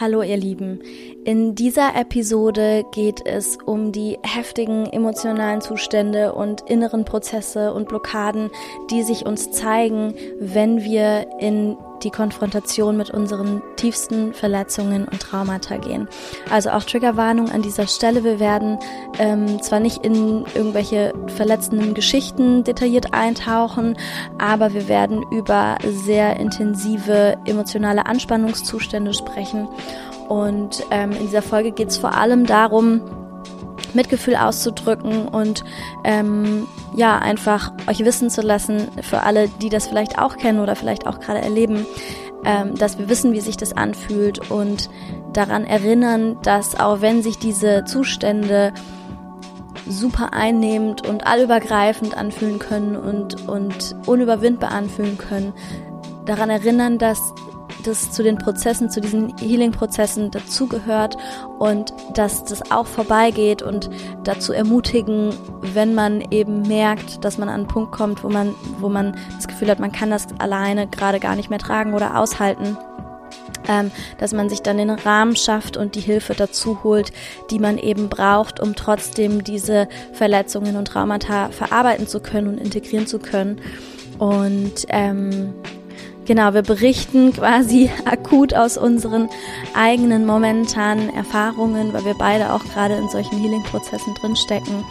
Hallo ihr Lieben. In dieser Episode geht es um die heftigen emotionalen Zustände und inneren Prozesse und Blockaden, die sich uns zeigen, wenn wir in die Konfrontation mit unseren tiefsten Verletzungen und Traumata gehen. Also auch Triggerwarnung an dieser Stelle. Wir werden ähm, zwar nicht in irgendwelche verletzenden Geschichten detailliert eintauchen, aber wir werden über sehr intensive emotionale Anspannungszustände sprechen. Und ähm, in dieser Folge geht es vor allem darum, Mitgefühl auszudrücken und ähm, ja, einfach euch wissen zu lassen, für alle, die das vielleicht auch kennen oder vielleicht auch gerade erleben, ähm, dass wir wissen, wie sich das anfühlt und daran erinnern, dass auch wenn sich diese Zustände super einnehmend und allübergreifend anfühlen können und, und unüberwindbar anfühlen können, daran erinnern, dass das zu den Prozessen, zu diesen Healing-Prozessen dazugehört und dass das auch vorbeigeht und dazu ermutigen, wenn man eben merkt, dass man an einen Punkt kommt, wo man, wo man das Gefühl hat, man kann das alleine gerade gar nicht mehr tragen oder aushalten. Ähm, dass man sich dann den Rahmen schafft und die Hilfe dazu holt, die man eben braucht, um trotzdem diese Verletzungen und Traumata verarbeiten zu können und integrieren zu können. Und ähm, Genau, wir berichten quasi akut aus unseren eigenen momentanen Erfahrungen, weil wir beide auch gerade in solchen Healing-Prozessen drinstecken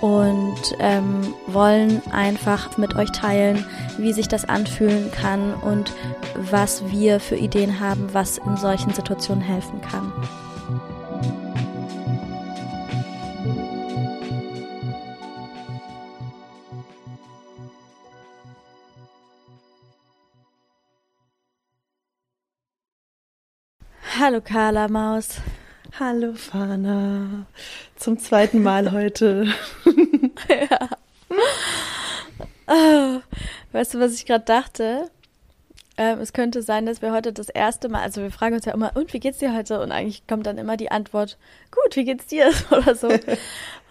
und ähm, wollen einfach mit euch teilen, wie sich das anfühlen kann und was wir für Ideen haben, was in solchen Situationen helfen kann. Hallo Carla Maus. Hallo Fana. Zum zweiten Mal heute. ja. Oh, weißt du, was ich gerade dachte? Ähm, es könnte sein, dass wir heute das erste Mal, also wir fragen uns ja immer, und wie geht's dir heute? Und eigentlich kommt dann immer die Antwort, gut, wie geht's dir? Oder so.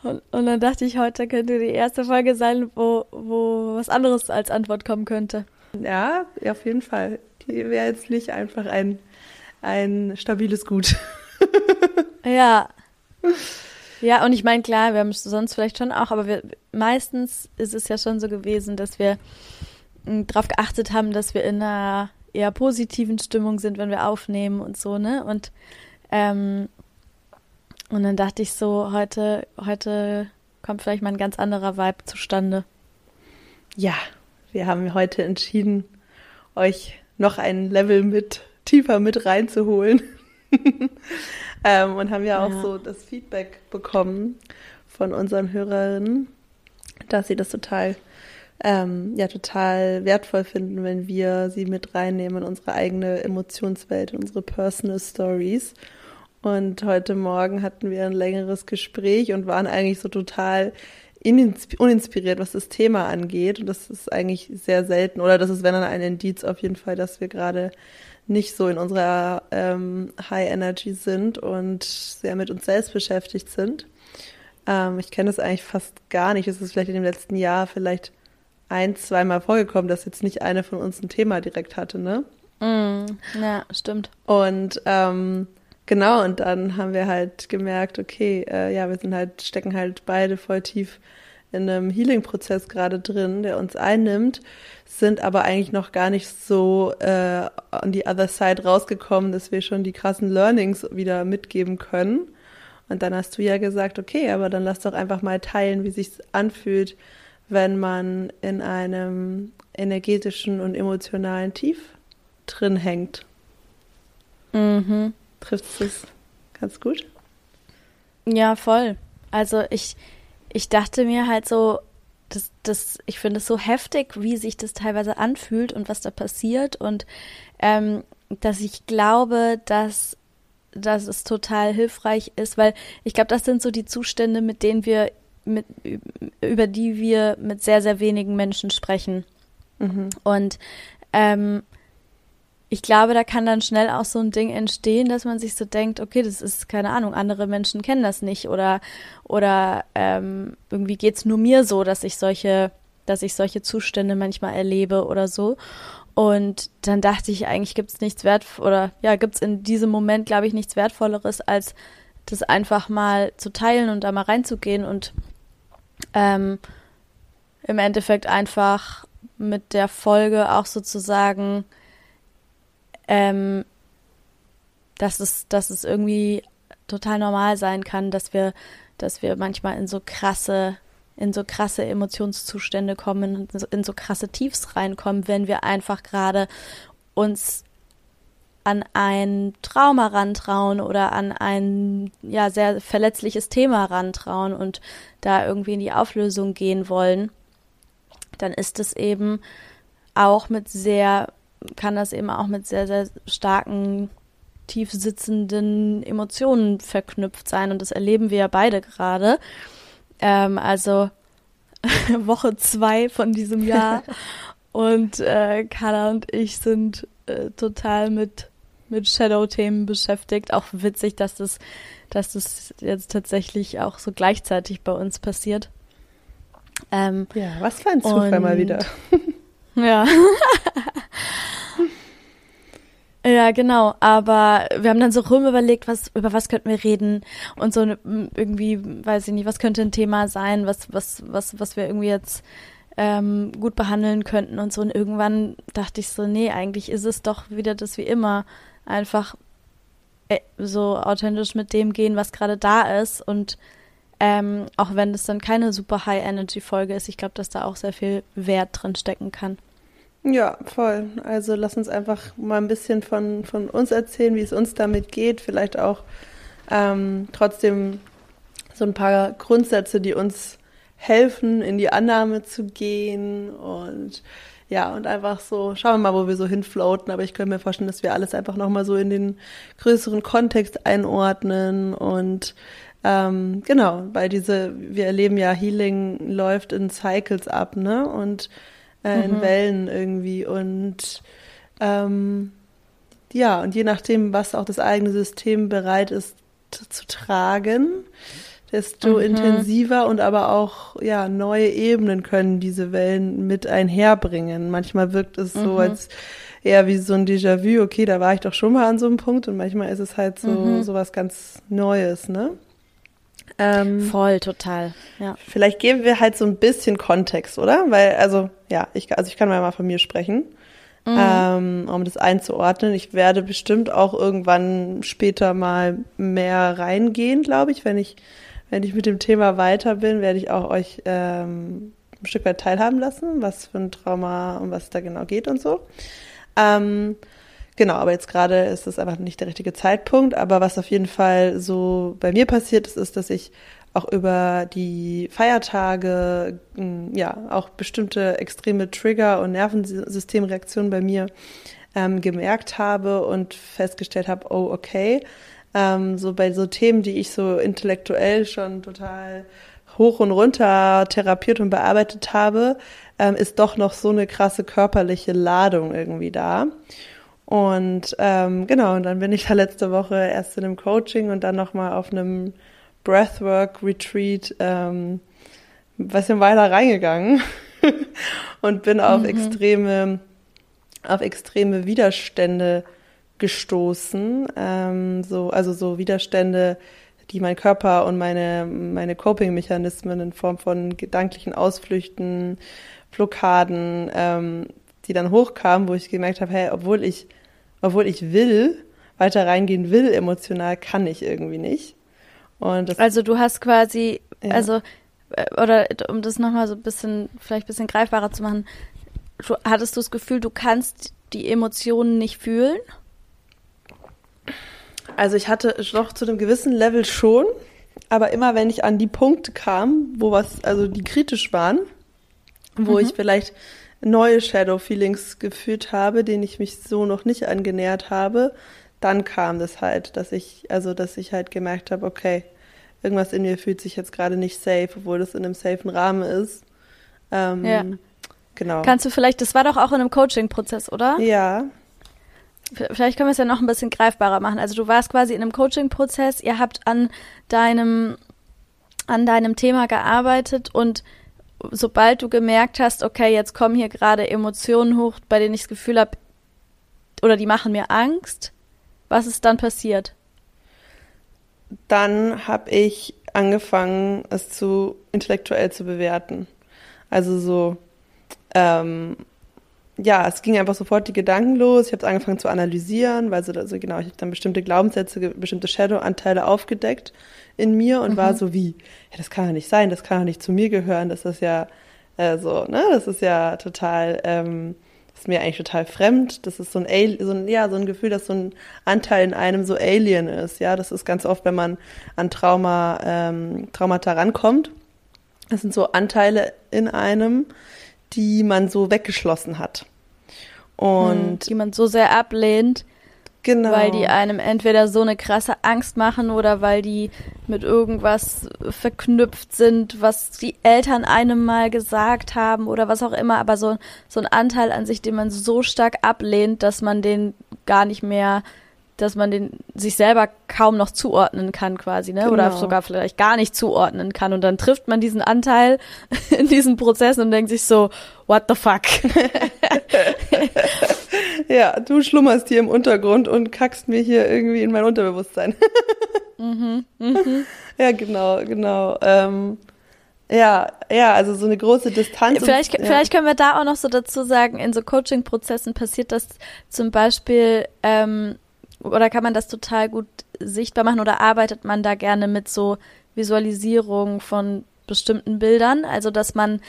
und, und dann dachte ich, heute könnte die erste Folge sein, wo, wo was anderes als Antwort kommen könnte. Ja, auf jeden Fall. Die wäre jetzt nicht einfach ein ein stabiles Gut. ja. Ja, und ich meine, klar, wir haben es sonst vielleicht schon auch, aber wir, meistens ist es ja schon so gewesen, dass wir hm, darauf geachtet haben, dass wir in einer eher positiven Stimmung sind, wenn wir aufnehmen und so, ne? Und, ähm, und dann dachte ich so, heute, heute kommt vielleicht mal ein ganz anderer Vibe zustande. Ja, wir haben heute entschieden, euch noch ein Level mit tiefer mit reinzuholen. ähm, und haben ja auch ja. so das Feedback bekommen von unseren Hörerinnen, dass sie das total, ähm, ja, total wertvoll finden, wenn wir sie mit reinnehmen in unsere eigene Emotionswelt, in unsere Personal Stories. Und heute Morgen hatten wir ein längeres Gespräch und waren eigentlich so total uninspiriert, was das Thema angeht. Und das ist eigentlich sehr selten. Oder das ist, wenn dann ein Indiz auf jeden Fall, dass wir gerade nicht so in unserer ähm, High Energy sind und sehr mit uns selbst beschäftigt sind. Ähm, ich kenne das eigentlich fast gar nicht. Es ist vielleicht in dem letzten Jahr vielleicht ein, zweimal vorgekommen, dass jetzt nicht eine von uns ein Thema direkt hatte, ne? Mm, ja, stimmt. Und ähm, genau, und dann haben wir halt gemerkt, okay, äh, ja, wir sind halt, stecken halt beide voll tief in einem Healing-Prozess gerade drin, der uns einnimmt, sind aber eigentlich noch gar nicht so äh, on the other side rausgekommen, dass wir schon die krassen Learnings wieder mitgeben können. Und dann hast du ja gesagt, okay, aber dann lass doch einfach mal teilen, wie sich's anfühlt, wenn man in einem energetischen und emotionalen Tief drin hängt. Mhm. Trifft es ganz gut? Ja, voll. Also ich, ich dachte mir halt so, das, das, ich finde es so heftig, wie sich das teilweise anfühlt und was da passiert und ähm, dass ich glaube, dass, dass es total hilfreich ist, weil ich glaube, das sind so die Zustände, mit denen wir, mit, über die wir mit sehr, sehr wenigen Menschen sprechen. Mhm. Und ähm, ich glaube, da kann dann schnell auch so ein Ding entstehen, dass man sich so denkt, okay, das ist keine Ahnung, andere Menschen kennen das nicht oder oder ähm, irgendwie geht's nur mir so, dass ich solche, dass ich solche Zustände manchmal erlebe oder so. Und dann dachte ich, eigentlich gibt es nichts wert oder ja, gibt es in diesem Moment, glaube ich, nichts Wertvolleres, als das einfach mal zu teilen und da mal reinzugehen und ähm, im Endeffekt einfach mit der Folge auch sozusagen, ähm, dass es, dass es irgendwie total normal sein kann, dass wir, dass wir manchmal in so krasse, in so krasse Emotionszustände kommen, in so, in so krasse Tiefs reinkommen, wenn wir einfach gerade uns an ein Trauma rantrauen oder an ein ja sehr verletzliches Thema rantrauen und da irgendwie in die Auflösung gehen wollen, dann ist es eben auch mit sehr, kann das eben auch mit sehr, sehr starken, tief sitzenden Emotionen verknüpft sein. Und das erleben wir ja beide gerade. Ähm, also Woche zwei von diesem Jahr. und äh, Carla und ich sind äh, total mit mit Shadow-Themen beschäftigt. Auch witzig, dass das, dass das jetzt tatsächlich auch so gleichzeitig bei uns passiert. Ähm, ja, was für ein Zufall mal wieder. ja. Ja, genau. Aber wir haben dann so rum überlegt, was, über was könnten wir reden und so irgendwie, weiß ich nicht, was könnte ein Thema sein, was, was, was, was wir irgendwie jetzt ähm, gut behandeln könnten und so. Und irgendwann dachte ich so, nee, eigentlich ist es doch wieder das wie immer einfach äh, so authentisch mit dem gehen, was gerade da ist und ähm, auch wenn es dann keine super High-Energy-Folge ist, ich glaube, dass da auch sehr viel Wert drin stecken kann. Ja, voll. Also lass uns einfach mal ein bisschen von, von uns erzählen, wie es uns damit geht. Vielleicht auch ähm, trotzdem so ein paar Grundsätze, die uns helfen, in die Annahme zu gehen und ja, und einfach so, schauen wir mal, wo wir so hinfloaten. Aber ich könnte mir vorstellen, dass wir alles einfach nochmal so in den größeren Kontext einordnen und ähm, genau, weil diese, wir erleben ja, Healing läuft in Cycles ab, ne? Und äh, in mhm. Wellen irgendwie. Und ähm, ja, und je nachdem, was auch das eigene System bereit ist zu tragen, desto mhm. intensiver und aber auch ja neue Ebenen können diese Wellen mit einherbringen. Manchmal wirkt es mhm. so, als eher wie so ein Déjà-vu. Okay, da war ich doch schon mal an so einem Punkt und manchmal ist es halt so mhm. so was ganz Neues, ne? Ähm, Voll, total. Ja. Vielleicht geben wir halt so ein bisschen Kontext, oder? Weil, also, ja, ich, also ich kann mal von mir sprechen, mhm. ähm, um das einzuordnen. Ich werde bestimmt auch irgendwann später mal mehr reingehen, glaube ich, wenn ich wenn ich mit dem Thema weiter bin, werde ich auch euch ähm, ein Stück weit teilhaben lassen, was für ein Trauma und was da genau geht und so. Ähm, genau, aber jetzt gerade ist es einfach nicht der richtige Zeitpunkt. Aber was auf jeden Fall so bei mir passiert ist, ist, dass ich auch über die Feiertage hm, ja auch bestimmte extreme Trigger und Nervensystemreaktionen bei mir ähm, gemerkt habe und festgestellt habe, oh okay, ähm, so bei so Themen, die ich so intellektuell schon total hoch und runter therapiert und bearbeitet habe, ähm, ist doch noch so eine krasse körperliche Ladung irgendwie da. Und ähm, genau, und dann bin ich da letzte Woche erst in einem Coaching und dann nochmal auf einem Breathwork-Retreat ähm, ein bisschen weiter reingegangen und bin auf mhm. extreme, auf extreme Widerstände gestoßen. Ähm, so, also so Widerstände, die mein Körper und meine, meine Coping-Mechanismen in Form von gedanklichen Ausflüchten, Blockaden, ähm, die dann hochkamen, wo ich gemerkt habe, hey, obwohl ich, obwohl ich will, weiter reingehen will, emotional, kann ich irgendwie nicht. Also du hast quasi, ja. also, äh, oder um das nochmal so ein bisschen, vielleicht ein bisschen greifbarer zu machen, du, hattest du das Gefühl, du kannst die Emotionen nicht fühlen? Also ich hatte doch zu einem gewissen Level schon, aber immer wenn ich an die Punkte kam, wo was, also die kritisch waren, wo mhm. ich vielleicht neue Shadow Feelings gefühlt habe, denen ich mich so noch nicht angenähert habe, dann kam das halt, dass ich, also dass ich halt gemerkt habe, okay, irgendwas in mir fühlt sich jetzt gerade nicht safe, obwohl das in einem safen Rahmen ist. Ähm, ja. Genau. Kannst du vielleicht, das war doch auch in einem Coaching-Prozess, oder? Ja, Vielleicht können wir es ja noch ein bisschen greifbarer machen. Also du warst quasi in einem Coaching-Prozess, ihr habt an deinem, an deinem Thema gearbeitet und sobald du gemerkt hast, okay, jetzt kommen hier gerade Emotionen hoch, bei denen ich das Gefühl habe, oder die machen mir Angst, was ist dann passiert? Dann habe ich angefangen, es zu intellektuell zu bewerten. Also so, ähm, ja, es ging einfach sofort die Gedanken los. Ich habe es angefangen zu analysieren, weil so also genau, ich habe dann bestimmte Glaubenssätze, bestimmte Shadow-Anteile aufgedeckt in mir und mhm. war so wie, ja, das kann doch nicht sein, das kann doch nicht zu mir gehören, das ist ja äh, so, ne, das ist ja total, ähm, das ist mir eigentlich total fremd. Das ist so ein, so ein, ja, so ein Gefühl, dass so ein Anteil in einem so Alien ist. Ja, das ist ganz oft, wenn man an Trauma, ähm, Traumata rankommt. Das sind so Anteile in einem, die man so weggeschlossen hat. Und hm, die man so sehr ablehnt, Genau. Weil die einem entweder so eine krasse Angst machen oder weil die mit irgendwas verknüpft sind, was die Eltern einem mal gesagt haben oder was auch immer, aber so, so ein Anteil an sich, den man so stark ablehnt, dass man den gar nicht mehr dass man den sich selber kaum noch zuordnen kann quasi, ne? Genau. Oder sogar vielleicht gar nicht zuordnen kann. Und dann trifft man diesen Anteil in diesen Prozess und denkt sich so, what the fuck? ja, du schlummerst hier im Untergrund und kackst mir hier irgendwie in mein Unterbewusstsein. mhm, mhm. Ja, genau, genau. Ähm, ja, ja, also so eine große Distanz. Vielleicht, und, ja. vielleicht können wir da auch noch so dazu sagen, in so Coaching-Prozessen passiert das zum Beispiel, ähm, oder kann man das total gut sichtbar machen oder arbeitet man da gerne mit so Visualisierung von bestimmten Bildern? Also, dass man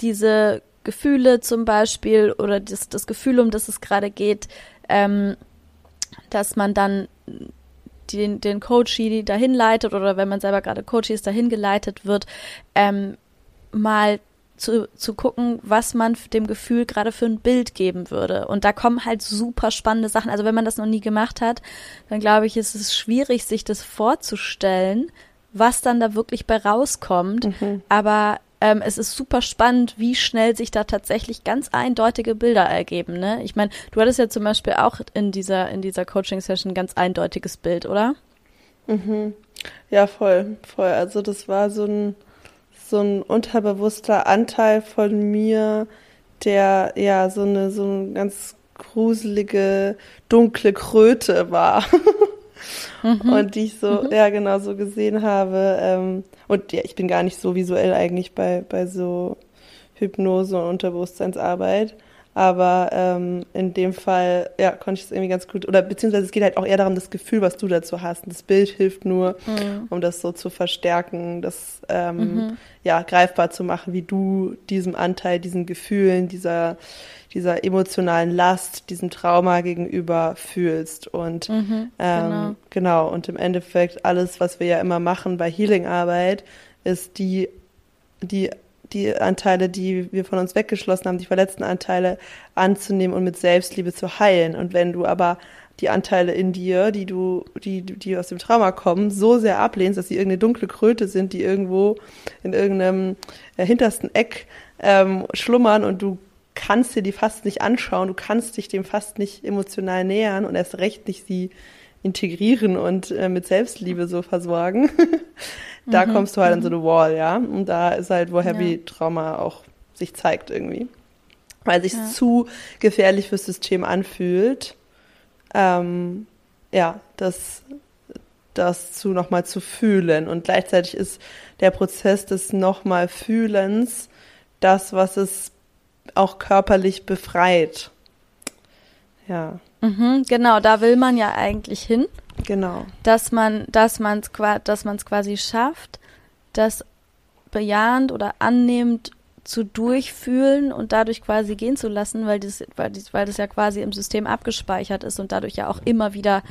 diese Gefühle zum Beispiel oder das, das Gefühl, um das es gerade geht, ähm, dass man dann den, den Coachie dahin leitet oder wenn man selber gerade Coachie ist, dahin geleitet wird, ähm, mal zu, zu gucken, was man dem Gefühl gerade für ein Bild geben würde. Und da kommen halt super spannende Sachen. Also wenn man das noch nie gemacht hat, dann glaube ich, ist es schwierig, sich das vorzustellen, was dann da wirklich bei rauskommt. Mhm. Aber ähm, es ist super spannend, wie schnell sich da tatsächlich ganz eindeutige Bilder ergeben. Ne? Ich meine, du hattest ja zum Beispiel auch in dieser, in dieser Coaching-Session ein ganz eindeutiges Bild, oder? Mhm. Ja, voll, voll. Also das war so ein so ein unterbewusster Anteil von mir, der ja so eine so eine ganz gruselige dunkle Kröte war. mhm. Und die ich so, mhm. ja genau, so gesehen habe. Ähm, und ja, ich bin gar nicht so visuell eigentlich bei, bei so Hypnose und Unterbewusstseinsarbeit. Aber ähm, in dem Fall, ja, konnte ich es irgendwie ganz gut, oder beziehungsweise es geht halt auch eher darum, das Gefühl, was du dazu hast. Und das Bild hilft nur, mhm. um das so zu verstärken, das ähm, mhm. ja greifbar zu machen, wie du diesem Anteil, diesen Gefühlen, dieser, dieser emotionalen Last, diesem Trauma gegenüber fühlst. Und mhm, ähm, genau. genau, und im Endeffekt alles, was wir ja immer machen bei Healing-Arbeit, ist die, die die Anteile, die wir von uns weggeschlossen haben, die verletzten Anteile anzunehmen und mit Selbstliebe zu heilen. Und wenn du aber die Anteile in dir, die du, die, die aus dem Trauma kommen, so sehr ablehnst, dass sie irgendeine dunkle Kröte sind, die irgendwo in irgendeinem äh, hintersten Eck ähm, schlummern und du kannst dir die fast nicht anschauen, du kannst dich dem fast nicht emotional nähern und erst recht nicht sie integrieren und äh, mit Selbstliebe so versorgen, da mhm. kommst du halt mhm. an so eine Wall, ja. Und da ist halt, wo Heavy. Trauma auch sich zeigt irgendwie. Weil sich ja. zu gefährlich fürs System anfühlt. Ähm, ja, das, das zu nochmal zu fühlen. Und gleichzeitig ist der Prozess des nochmal Fühlens das, was es auch körperlich befreit. Ja. Mhm, genau, da will man ja eigentlich hin. Genau. Dass man, dass man es dass man's quasi schafft, das bejahend oder annehmend zu durchfühlen und dadurch quasi gehen zu lassen, weil das, weil das, weil das ja quasi im System abgespeichert ist und dadurch ja auch immer wieder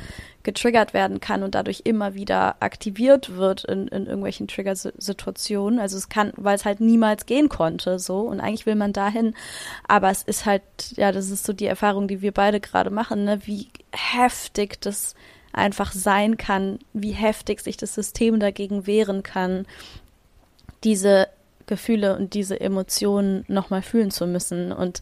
getriggert werden kann und dadurch immer wieder aktiviert wird in, in irgendwelchen Trigger-Situationen. Also es kann, weil es halt niemals gehen konnte, so. Und eigentlich will man dahin. Aber es ist halt, ja, das ist so die Erfahrung, die wir beide gerade machen, ne, wie heftig das einfach sein kann, wie heftig sich das System dagegen wehren kann, diese Gefühle und diese Emotionen nochmal fühlen zu müssen. Und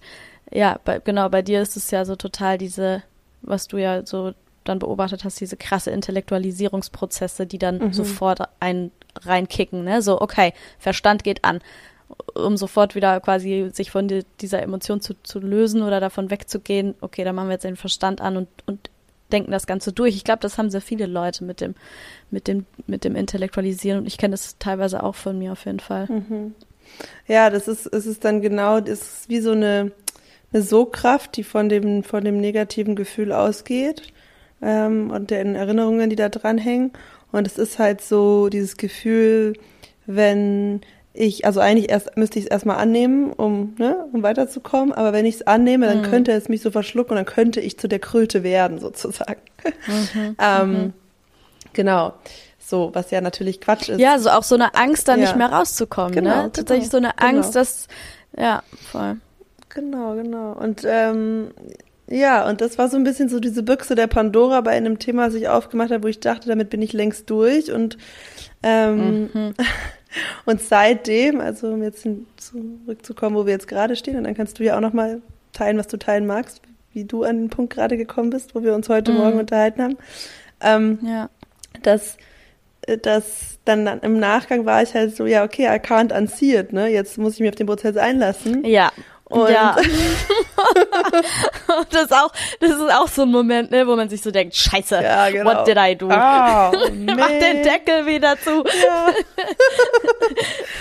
ja, bei, genau, bei dir ist es ja so total diese, was du ja so dann beobachtet hast, diese krasse Intellektualisierungsprozesse, die dann mhm. sofort ein reinkicken, ne? So, okay, Verstand geht an. um sofort wieder quasi sich von die, dieser Emotion zu, zu lösen oder davon wegzugehen, okay, dann machen wir jetzt den Verstand an und, und denken das Ganze durch. Ich glaube, das haben sehr viele Leute mit dem, mit dem, mit dem Intellektualisieren und ich kenne das teilweise auch von mir auf jeden Fall. Mhm. Ja, das ist, es ist dann genau, das ist wie so eine, eine Sogkraft, die von dem, von dem negativen Gefühl ausgeht ähm, und den Erinnerungen, die da dranhängen. Und es ist halt so dieses Gefühl, wenn ich, also eigentlich erst müsste ich es erstmal annehmen, um, ne, um weiterzukommen, aber wenn ich es annehme, dann mhm. könnte es mich so verschlucken und dann könnte ich zu der Kröte werden, sozusagen. Mhm. ähm, mhm. Genau. So, was ja natürlich Quatsch ist. Ja, so auch so eine Angst, da ja. nicht mehr rauszukommen, ne? genau, ne? Genau, Tatsächlich so eine genau. Angst, dass, ja, voll. Genau, genau. Und ähm, ja, und das war so ein bisschen so diese Büchse der Pandora bei einem Thema, das ich aufgemacht habe, wo ich dachte, damit bin ich längst durch. Und ähm, mhm. Und seitdem, also um jetzt zurückzukommen, wo wir jetzt gerade stehen, und dann kannst du ja auch nochmal teilen, was du teilen magst, wie du an den Punkt gerade gekommen bist, wo wir uns heute mhm. Morgen unterhalten haben. Ähm, ja. Dass, äh, dass dann im Nachgang war ich halt so, ja, okay, I can't unsee it, ne? Jetzt muss ich mich auf den Prozess einlassen. Ja. Und ja. das ist auch, das ist auch so ein Moment, ne, wo man sich so denkt, Scheiße, ja, genau. what did I do? Oh, Mach den Deckel wieder zu. Ja.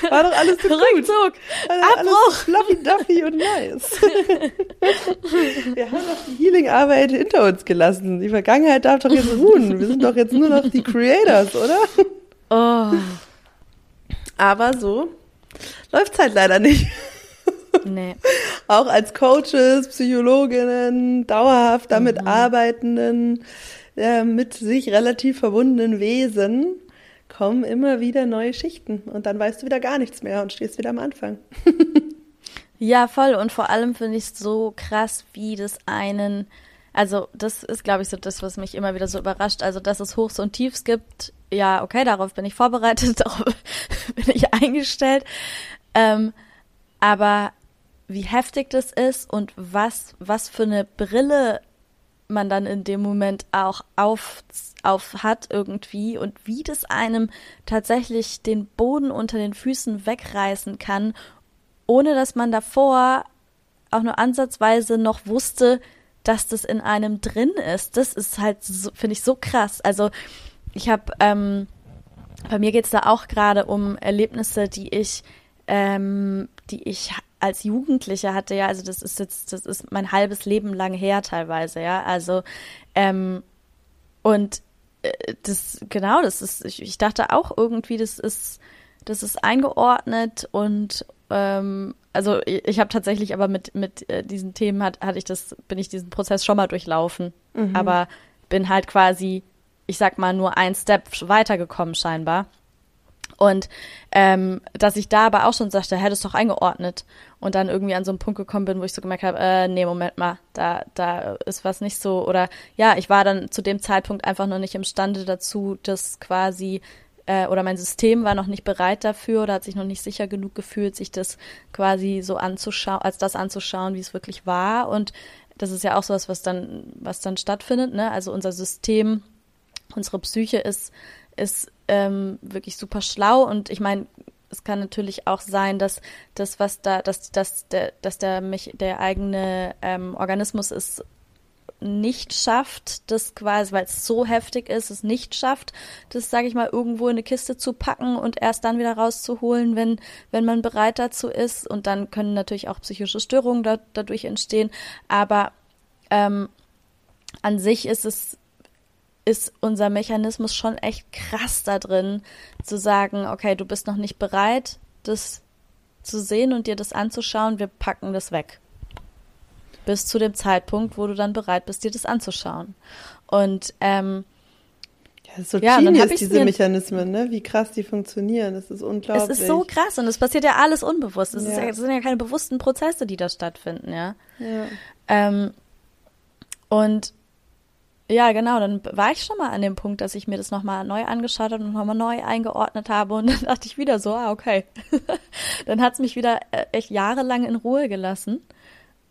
War doch alles so Rückzug. Abbruch. fluffy, duffy und nice. Wir haben doch die Healing-Arbeit hinter uns gelassen. Die Vergangenheit darf doch jetzt ruhen. Wir sind doch jetzt nur noch die Creators, oder? Oh. Aber so läuft's halt leider nicht. Nee. Auch als Coaches, Psychologinnen, dauerhaft damit mhm. arbeitenden, äh, mit sich relativ verbundenen Wesen kommen immer wieder neue Schichten und dann weißt du wieder gar nichts mehr und stehst wieder am Anfang. ja, voll und vor allem finde ich es so krass, wie das einen, also das ist, glaube ich, so das, was mich immer wieder so überrascht, also dass es Hochs und Tiefs gibt, ja, okay, darauf bin ich vorbereitet, darauf bin ich eingestellt, ähm, aber wie heftig das ist und was, was für eine Brille man dann in dem Moment auch auf, auf hat irgendwie und wie das einem tatsächlich den Boden unter den Füßen wegreißen kann, ohne dass man davor auch nur ansatzweise noch wusste, dass das in einem drin ist. Das ist halt, so, finde ich, so krass. Also ich habe, ähm, bei mir geht's da auch gerade um Erlebnisse, die ich, ähm, die ich als Jugendliche hatte, ja, also das ist jetzt, das ist mein halbes Leben lang her teilweise, ja, also ähm, und äh, das, genau, das ist, ich, ich dachte auch irgendwie, das ist, das ist eingeordnet und ähm, also ich, ich habe tatsächlich aber mit mit äh, diesen Themen hat, hatte ich das, bin ich diesen Prozess schon mal durchlaufen, mhm. aber bin halt quasi, ich sag mal, nur ein Step weitergekommen scheinbar. Und ähm, dass ich da aber auch schon sagte, hätte es doch eingeordnet. Und dann irgendwie an so einen Punkt gekommen bin, wo ich so gemerkt habe, äh, nee, Moment mal, da, da ist was nicht so. Oder ja, ich war dann zu dem Zeitpunkt einfach noch nicht imstande dazu, das quasi äh, oder mein System war noch nicht bereit dafür oder hat sich noch nicht sicher genug gefühlt, sich das quasi so anzuschauen, als das anzuschauen, wie es wirklich war. Und das ist ja auch sowas, was dann, was dann stattfindet, ne? Also unser System, unsere Psyche ist, ist ähm, wirklich super schlau und ich meine, es kann natürlich auch sein, dass das, was da, dass, dass der, dass der mich, der eigene ähm, Organismus es nicht schafft, das quasi, weil es so heftig ist, es nicht schafft, das, sage ich mal, irgendwo in eine Kiste zu packen und erst dann wieder rauszuholen, wenn, wenn man bereit dazu ist. Und dann können natürlich auch psychische Störungen da, dadurch entstehen. Aber ähm, an sich ist es ist unser Mechanismus schon echt krass da drin, zu sagen, okay, du bist noch nicht bereit, das zu sehen und dir das anzuschauen, wir packen das weg. Bis zu dem Zeitpunkt, wo du dann bereit bist, dir das anzuschauen. Und ähm, ja, so ja, genius, diese Mechanismen, ne? Wie krass die funktionieren. Das ist unglaublich. Es ist so krass und es passiert ja alles unbewusst. Es, ja. sind ja keine bewussten Prozesse, die da stattfinden, ja. ja. Ähm, und ja, genau, dann war ich schon mal an dem Punkt, dass ich mir das nochmal neu angeschaut habe und nochmal neu eingeordnet habe und dann dachte ich wieder so, ah, okay. dann hat's mich wieder äh, echt jahrelang in Ruhe gelassen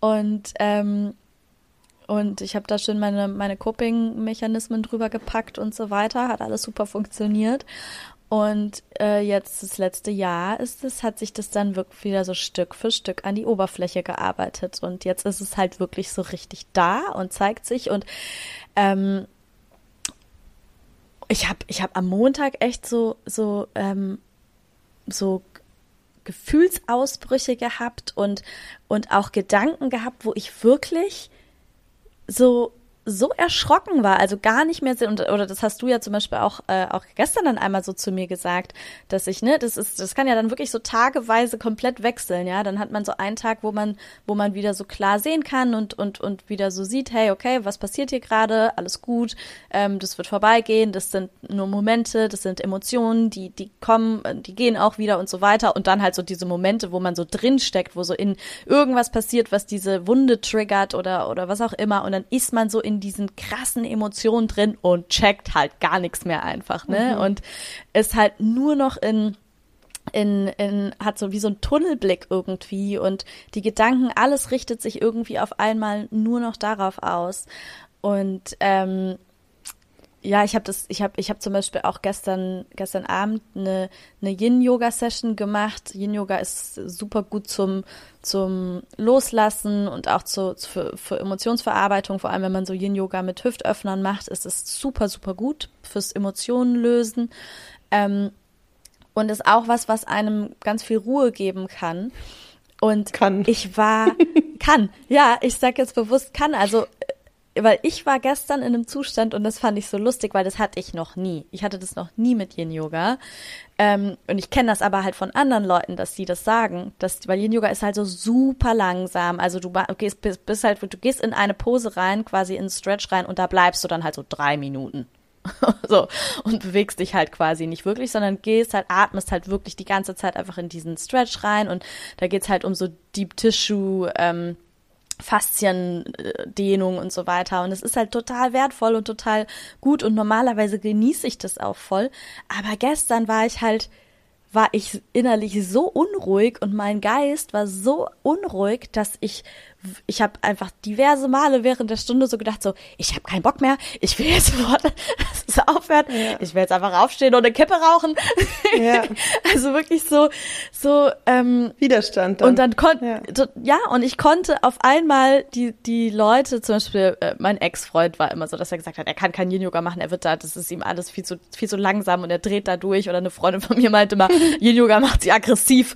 und ähm, und ich habe da schön meine, meine Coping-Mechanismen drüber gepackt und so weiter, hat alles super funktioniert. Und äh, jetzt das letzte Jahr ist es, hat sich das dann wirklich wieder so Stück für Stück an die Oberfläche gearbeitet. Und jetzt ist es halt wirklich so richtig da und zeigt sich. Und ähm, ich habe ich hab am Montag echt so, so, ähm, so Gefühlsausbrüche gehabt und, und auch Gedanken gehabt, wo ich wirklich so so erschrocken war, also gar nicht mehr, und, oder das hast du ja zum Beispiel auch, äh, auch gestern dann einmal so zu mir gesagt, dass ich, ne, das ist, das kann ja dann wirklich so tageweise komplett wechseln, ja, dann hat man so einen Tag, wo man, wo man wieder so klar sehen kann und, und, und wieder so sieht, hey, okay, was passiert hier gerade, alles gut, ähm, das wird vorbeigehen, das sind nur Momente, das sind Emotionen, die, die kommen, die gehen auch wieder und so weiter. Und dann halt so diese Momente, wo man so drinsteckt, wo so in irgendwas passiert, was diese Wunde triggert oder, oder was auch immer. Und dann ist man so in in diesen krassen Emotionen drin und checkt halt gar nichts mehr einfach, ne? Mhm. Und ist halt nur noch in in, in, hat so wie so ein Tunnelblick irgendwie und die Gedanken, alles richtet sich irgendwie auf einmal nur noch darauf aus. Und ähm, ja, ich habe das, ich habe, ich habe zum Beispiel auch gestern, gestern Abend eine, eine Yin-Yoga-Session gemacht. Yin-Yoga ist super gut zum, zum Loslassen und auch zu, für, für Emotionsverarbeitung. Vor allem, wenn man so Yin-Yoga mit Hüftöffnern macht, ist es super, super gut fürs Emotionen lösen. Ähm, und ist auch was, was einem ganz viel Ruhe geben kann. Und kann. ich war, kann, ja, ich sag jetzt bewusst kann. Also weil ich war gestern in einem Zustand und das fand ich so lustig, weil das hatte ich noch nie. Ich hatte das noch nie mit Yin Yoga. Ähm, und ich kenne das aber halt von anderen Leuten, dass die das sagen. Dass, weil Yin Yoga ist halt so super langsam. Also du gehst, bist, bist halt, du gehst in eine Pose rein, quasi in Stretch rein und da bleibst du dann halt so drei Minuten. so und bewegst dich halt quasi nicht wirklich, sondern gehst halt, atmest halt wirklich die ganze Zeit einfach in diesen Stretch rein und da geht's halt um so Deep Tissue ähm, Fasziendehnung und so weiter. Und es ist halt total wertvoll und total gut und normalerweise genieße ich das auch voll. Aber gestern war ich halt, war ich innerlich so unruhig und mein Geist war so unruhig, dass ich ich habe einfach diverse Male während der Stunde so gedacht, so, ich habe keinen Bock mehr, ich will jetzt sofort, es aufhört, ja. ich will jetzt einfach aufstehen und eine Kippe rauchen. Ja. also wirklich so, so ähm, Widerstand. Dann. Und dann konnte, ja. ja, und ich konnte auf einmal die die Leute, zum Beispiel äh, mein Ex-Freund war immer so, dass er gesagt hat, er kann kein Yin-Yoga machen, er wird da, das ist ihm alles viel zu viel zu langsam und er dreht da durch. Oder eine Freundin von mir meinte mal, Yin-Yoga macht sie aggressiv.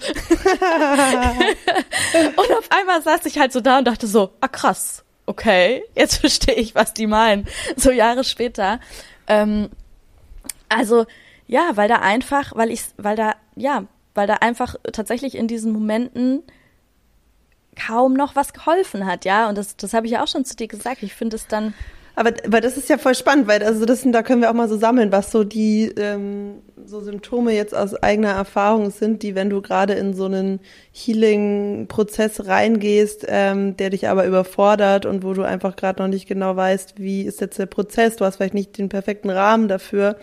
und auf einmal saß ich halt so da und dachte so, ah krass, okay, jetzt verstehe ich, was die meinen. So Jahre später. Ähm, also ja, weil da einfach, weil ich, weil da, ja, weil da einfach tatsächlich in diesen Momenten kaum noch was geholfen hat, ja. Und das, das habe ich ja auch schon zu dir gesagt. Ich finde es dann aber, aber das ist ja voll spannend, weil also das da können wir auch mal so sammeln, was so die ähm, so Symptome jetzt aus eigener Erfahrung sind, die, wenn du gerade in so einen Healing-Prozess reingehst, ähm, der dich aber überfordert und wo du einfach gerade noch nicht genau weißt, wie ist jetzt der Prozess, du hast vielleicht nicht den perfekten Rahmen dafür,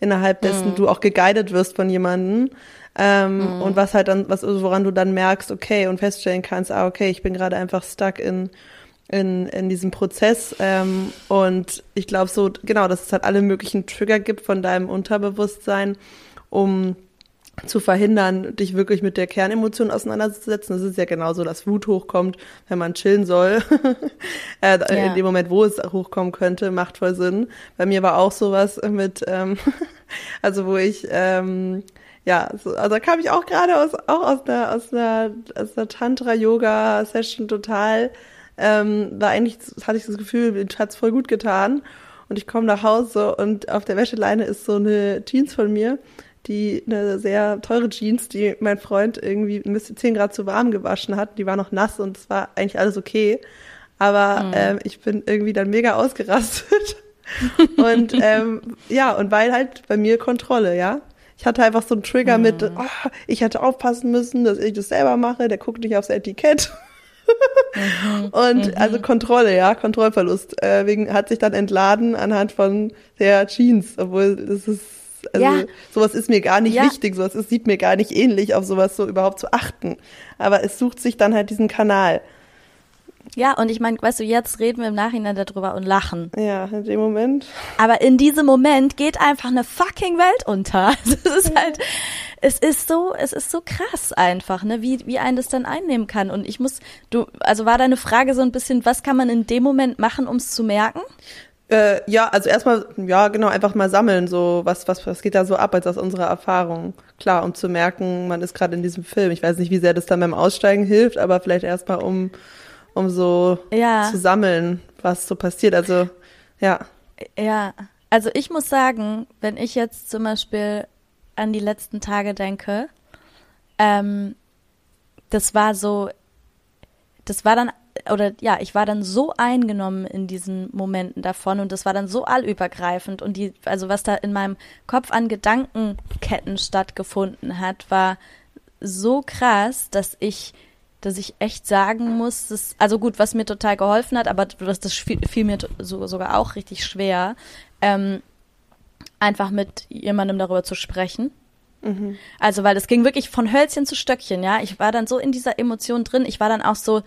innerhalb dessen mhm. du auch geguided wirst von jemandem. Ähm, mhm. Und was halt dann, was, woran du dann merkst, okay, und feststellen kannst, ah, okay, ich bin gerade einfach stuck in in, in diesem Prozess. Ähm, und ich glaube so, genau, dass es halt alle möglichen Trigger gibt von deinem Unterbewusstsein, um zu verhindern, dich wirklich mit der Kernemotion auseinanderzusetzen. Das ist ja genauso, dass Wut hochkommt, wenn man chillen soll. äh, ja. In dem Moment, wo es hochkommen könnte, macht voll Sinn. Bei mir war auch sowas mit, ähm, also wo ich ähm, ja, so, also kam ich auch gerade aus, auch aus einer, aus einer, aus einer Tantra-Yoga-Session total ähm, war eigentlich, hatte ich das Gefühl, mir hat's voll gut getan. Und ich komme nach Hause und auf der Wäscheleine ist so eine Jeans von mir, die eine sehr teure Jeans, die mein Freund irgendwie ein bisschen 10 Grad zu warm gewaschen hat. Die war noch nass und es war eigentlich alles okay. Aber mhm. ähm, ich bin irgendwie dann mega ausgerastet. und ähm, ja, und weil halt bei mir Kontrolle, ja. Ich hatte einfach so einen Trigger mhm. mit, oh, ich hätte aufpassen müssen, dass ich das selber mache, der guckt nicht aufs Etikett. Mhm. Und mhm. also Kontrolle, ja, Kontrollverlust. Äh, wegen hat sich dann entladen anhand von der Jeans, obwohl das ist also ja. sowas ist mir gar nicht ja. wichtig, sowas ist, sieht mir gar nicht ähnlich, auf sowas so überhaupt zu achten. Aber es sucht sich dann halt diesen Kanal. Ja, und ich meine, weißt du, jetzt reden wir im Nachhinein darüber und lachen. Ja, in dem Moment. Aber in diesem Moment geht einfach eine fucking Welt unter. Es ist halt, es ist so, es ist so krass einfach, ne, wie, wie einen das dann einnehmen kann. Und ich muss, du, also war deine Frage so ein bisschen, was kann man in dem Moment machen, um es zu merken? Äh, ja, also erstmal, ja, genau, einfach mal sammeln, so, was, was, was geht da so ab als aus unserer Erfahrung. Klar, um zu merken, man ist gerade in diesem Film. Ich weiß nicht, wie sehr das dann beim Aussteigen hilft, aber vielleicht erstmal, um, um so ja. zu sammeln, was so passiert. Also, ja. Ja, also ich muss sagen, wenn ich jetzt zum Beispiel an die letzten Tage denke, ähm, das war so, das war dann oder ja, ich war dann so eingenommen in diesen Momenten davon und das war dann so allübergreifend und die, also was da in meinem Kopf an Gedankenketten stattgefunden hat, war so krass, dass ich, dass ich echt sagen muss, dass, also gut, was mir total geholfen hat, aber das, das fiel, fiel mir so, sogar auch richtig schwer, ähm, einfach mit jemandem darüber zu sprechen. Mhm. Also, weil es ging wirklich von Hölzchen zu Stöckchen, ja. Ich war dann so in dieser Emotion drin. Ich war dann auch so,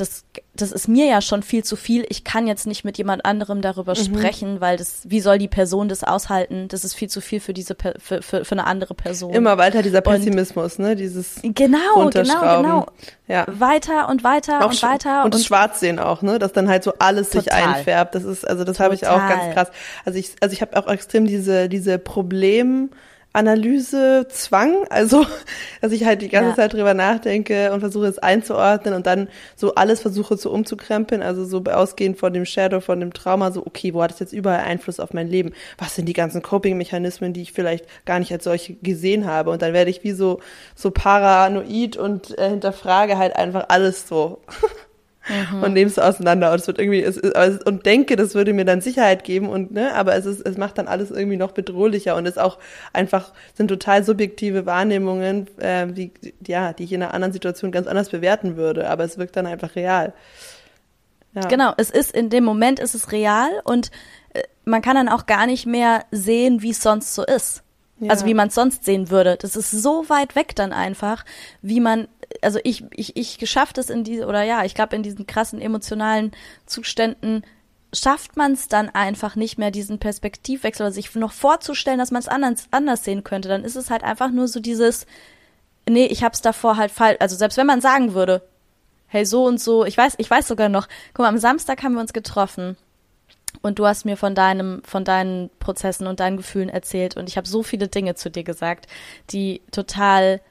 das, das ist mir ja schon viel zu viel. Ich kann jetzt nicht mit jemand anderem darüber mhm. sprechen, weil das, wie soll die Person das aushalten? Das ist viel zu viel für diese, für, für, für eine andere Person. Immer weiter dieser Pessimismus, und, ne? Dieses genau, genau, genau. Ja. Weiter und weiter auch und weiter und, und Schwarz sehen auch, ne? Dass dann halt so alles total. sich einfärbt. Das ist, also das habe ich auch ganz krass. Also ich, also ich habe auch extrem diese, diese Problem Analysezwang, also dass ich halt die ganze ja. Zeit drüber nachdenke und versuche es einzuordnen und dann so alles versuche zu umzukrempeln, also so ausgehend von dem Shadow, von dem Trauma, so okay, wo hat es jetzt überall Einfluss auf mein Leben? Was sind die ganzen Coping-Mechanismen, die ich vielleicht gar nicht als solche gesehen habe? Und dann werde ich wie so so paranoid und äh, hinterfrage halt einfach alles so. mhm. und nehme es auseinander und es wird irgendwie es, es, und denke, das würde mir dann Sicherheit geben und ne, aber es ist es macht dann alles irgendwie noch bedrohlicher und ist auch einfach sind total subjektive Wahrnehmungen, äh, die ja, die ich in einer anderen Situation ganz anders bewerten würde, aber es wirkt dann einfach real. Ja. Genau, es ist in dem Moment ist es real und äh, man kann dann auch gar nicht mehr sehen, wie es sonst so ist. Ja. Also wie man es sonst sehen würde. Das ist so weit weg dann einfach, wie man also ich, ich, ich geschafft es in diese, oder ja, ich glaube, in diesen krassen emotionalen Zuständen schafft man es dann einfach nicht mehr, diesen Perspektivwechsel oder sich noch vorzustellen, dass man es anders, anders sehen könnte. Dann ist es halt einfach nur so dieses, nee, ich hab's davor halt falsch. Also selbst wenn man sagen würde, hey, so und so, ich weiß, ich weiß sogar noch, guck mal, am Samstag haben wir uns getroffen und du hast mir von deinem, von deinen Prozessen und deinen Gefühlen erzählt und ich habe so viele Dinge zu dir gesagt, die total,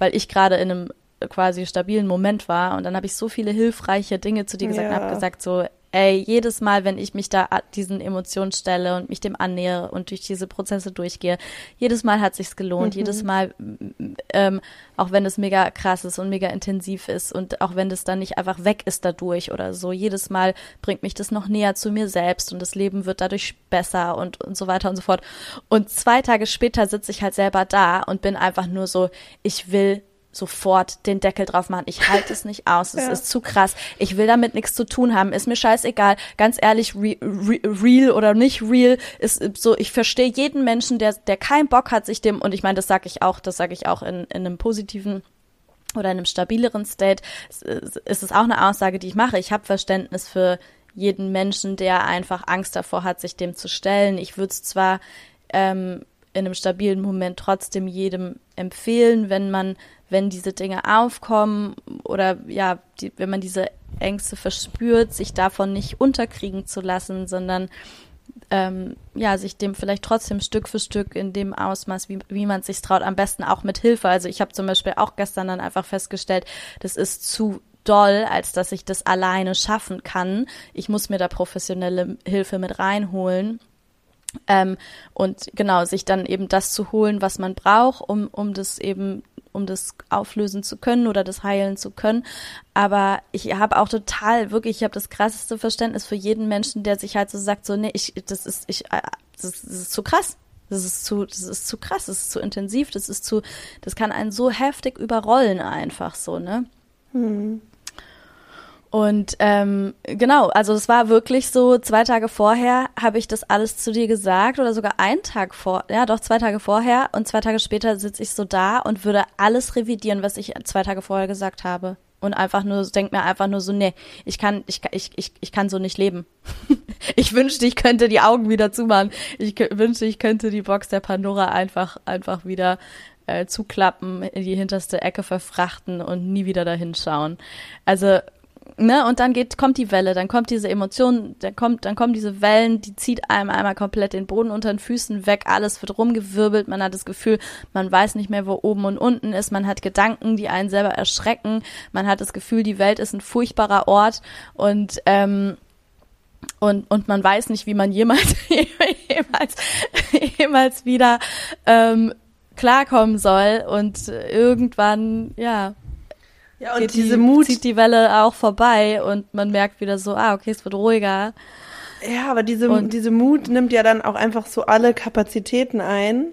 weil ich gerade in einem quasi stabilen Moment war. Und dann habe ich so viele hilfreiche Dinge zu dir gesagt ja. und habe gesagt, so, ey, jedes Mal, wenn ich mich da diesen Emotionen stelle und mich dem annähere und durch diese Prozesse durchgehe, jedes Mal hat sich's gelohnt. Mhm. Jedes Mal, ähm, auch wenn es mega krass ist und mega intensiv ist und auch wenn das dann nicht einfach weg ist dadurch oder so, jedes Mal bringt mich das noch näher zu mir selbst und das Leben wird dadurch besser und, und so weiter und so fort. Und zwei Tage später sitze ich halt selber da und bin einfach nur so, ich will sofort den Deckel drauf machen. Ich halte es nicht aus. Es ja. ist zu krass. Ich will damit nichts zu tun haben. Ist mir scheißegal. Ganz ehrlich, re, re, real oder nicht real ist so. Ich verstehe jeden Menschen, der der keinen Bock hat, sich dem und ich meine, das sage ich auch. Das sage ich auch in, in einem positiven oder in einem stabileren State. Ist es auch eine Aussage, die ich mache. Ich habe Verständnis für jeden Menschen, der einfach Angst davor hat, sich dem zu stellen. Ich würde es zwar ähm, in einem stabilen Moment trotzdem jedem empfehlen, wenn man wenn diese Dinge aufkommen oder ja, die, wenn man diese Ängste verspürt, sich davon nicht unterkriegen zu lassen, sondern ähm, ja, sich dem vielleicht trotzdem Stück für Stück in dem Ausmaß, wie, wie man sich traut, am besten auch mit Hilfe. Also ich habe zum Beispiel auch gestern dann einfach festgestellt, das ist zu doll, als dass ich das alleine schaffen kann. Ich muss mir da professionelle Hilfe mit reinholen. Ähm, und genau, sich dann eben das zu holen, was man braucht, um, um das eben um das auflösen zu können oder das heilen zu können. Aber ich habe auch total, wirklich, ich habe das krasseste Verständnis für jeden Menschen, der sich halt so sagt, so, nee, ich, das ist, ich, äh, das, das ist zu krass. Das ist zu, das ist zu krass, das ist zu intensiv, das ist zu, das kann einen so heftig überrollen einfach so, ne? Hm. Und ähm, genau, also es war wirklich so, zwei Tage vorher habe ich das alles zu dir gesagt oder sogar einen Tag vor, ja doch zwei Tage vorher und zwei Tage später sitze ich so da und würde alles revidieren, was ich zwei Tage vorher gesagt habe. und einfach nur, denke mir einfach nur so, nee, ich kann, ich, ich, ich, ich kann so nicht leben. ich wünschte, ich könnte die Augen wieder zumachen. Ich wünschte, ich könnte die Box der Pandora einfach, einfach wieder äh, zuklappen, in die hinterste Ecke verfrachten und nie wieder dahin schauen. Also ne, und dann geht, kommt die Welle, dann kommt diese Emotion, dann kommt, dann kommen diese Wellen, die zieht einem einmal komplett den Boden unter den Füßen weg, alles wird rumgewirbelt, man hat das Gefühl, man weiß nicht mehr, wo oben und unten ist, man hat Gedanken, die einen selber erschrecken, man hat das Gefühl, die Welt ist ein furchtbarer Ort und, ähm, und, und man weiß nicht, wie man jemals, jemals, jemals wieder ähm, klarkommen soll und irgendwann, ja, ja, und diese die, Mut zieht die Welle auch vorbei und man merkt wieder so, ah, okay, es wird ruhiger. Ja, aber diese, und, diese Mut nimmt ja dann auch einfach so alle Kapazitäten ein.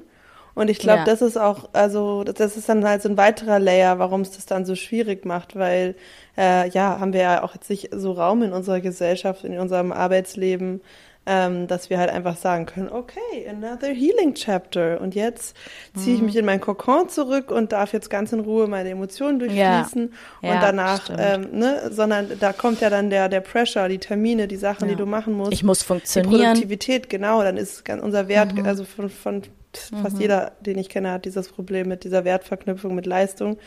Und ich glaube, ja. das ist auch, also das ist dann halt so ein weiterer Layer, warum es das dann so schwierig macht, weil äh, ja, haben wir ja auch jetzt nicht so Raum in unserer Gesellschaft, in unserem Arbeitsleben, ähm, dass wir halt einfach sagen können, okay, another healing chapter. Und jetzt ziehe ich mhm. mich in mein Kokon zurück und darf jetzt ganz in Ruhe meine Emotionen durchfließen. Ja. Und ja, danach, ähm, ne, sondern da kommt ja dann der, der Pressure, die Termine, die Sachen, ja. die du machen musst. Ich muss funktionieren. Die Produktivität, genau, dann ist unser Wert, mhm. also von, von fast mhm. jeder, den ich kenne, hat dieses Problem mit dieser Wertverknüpfung mit Leistung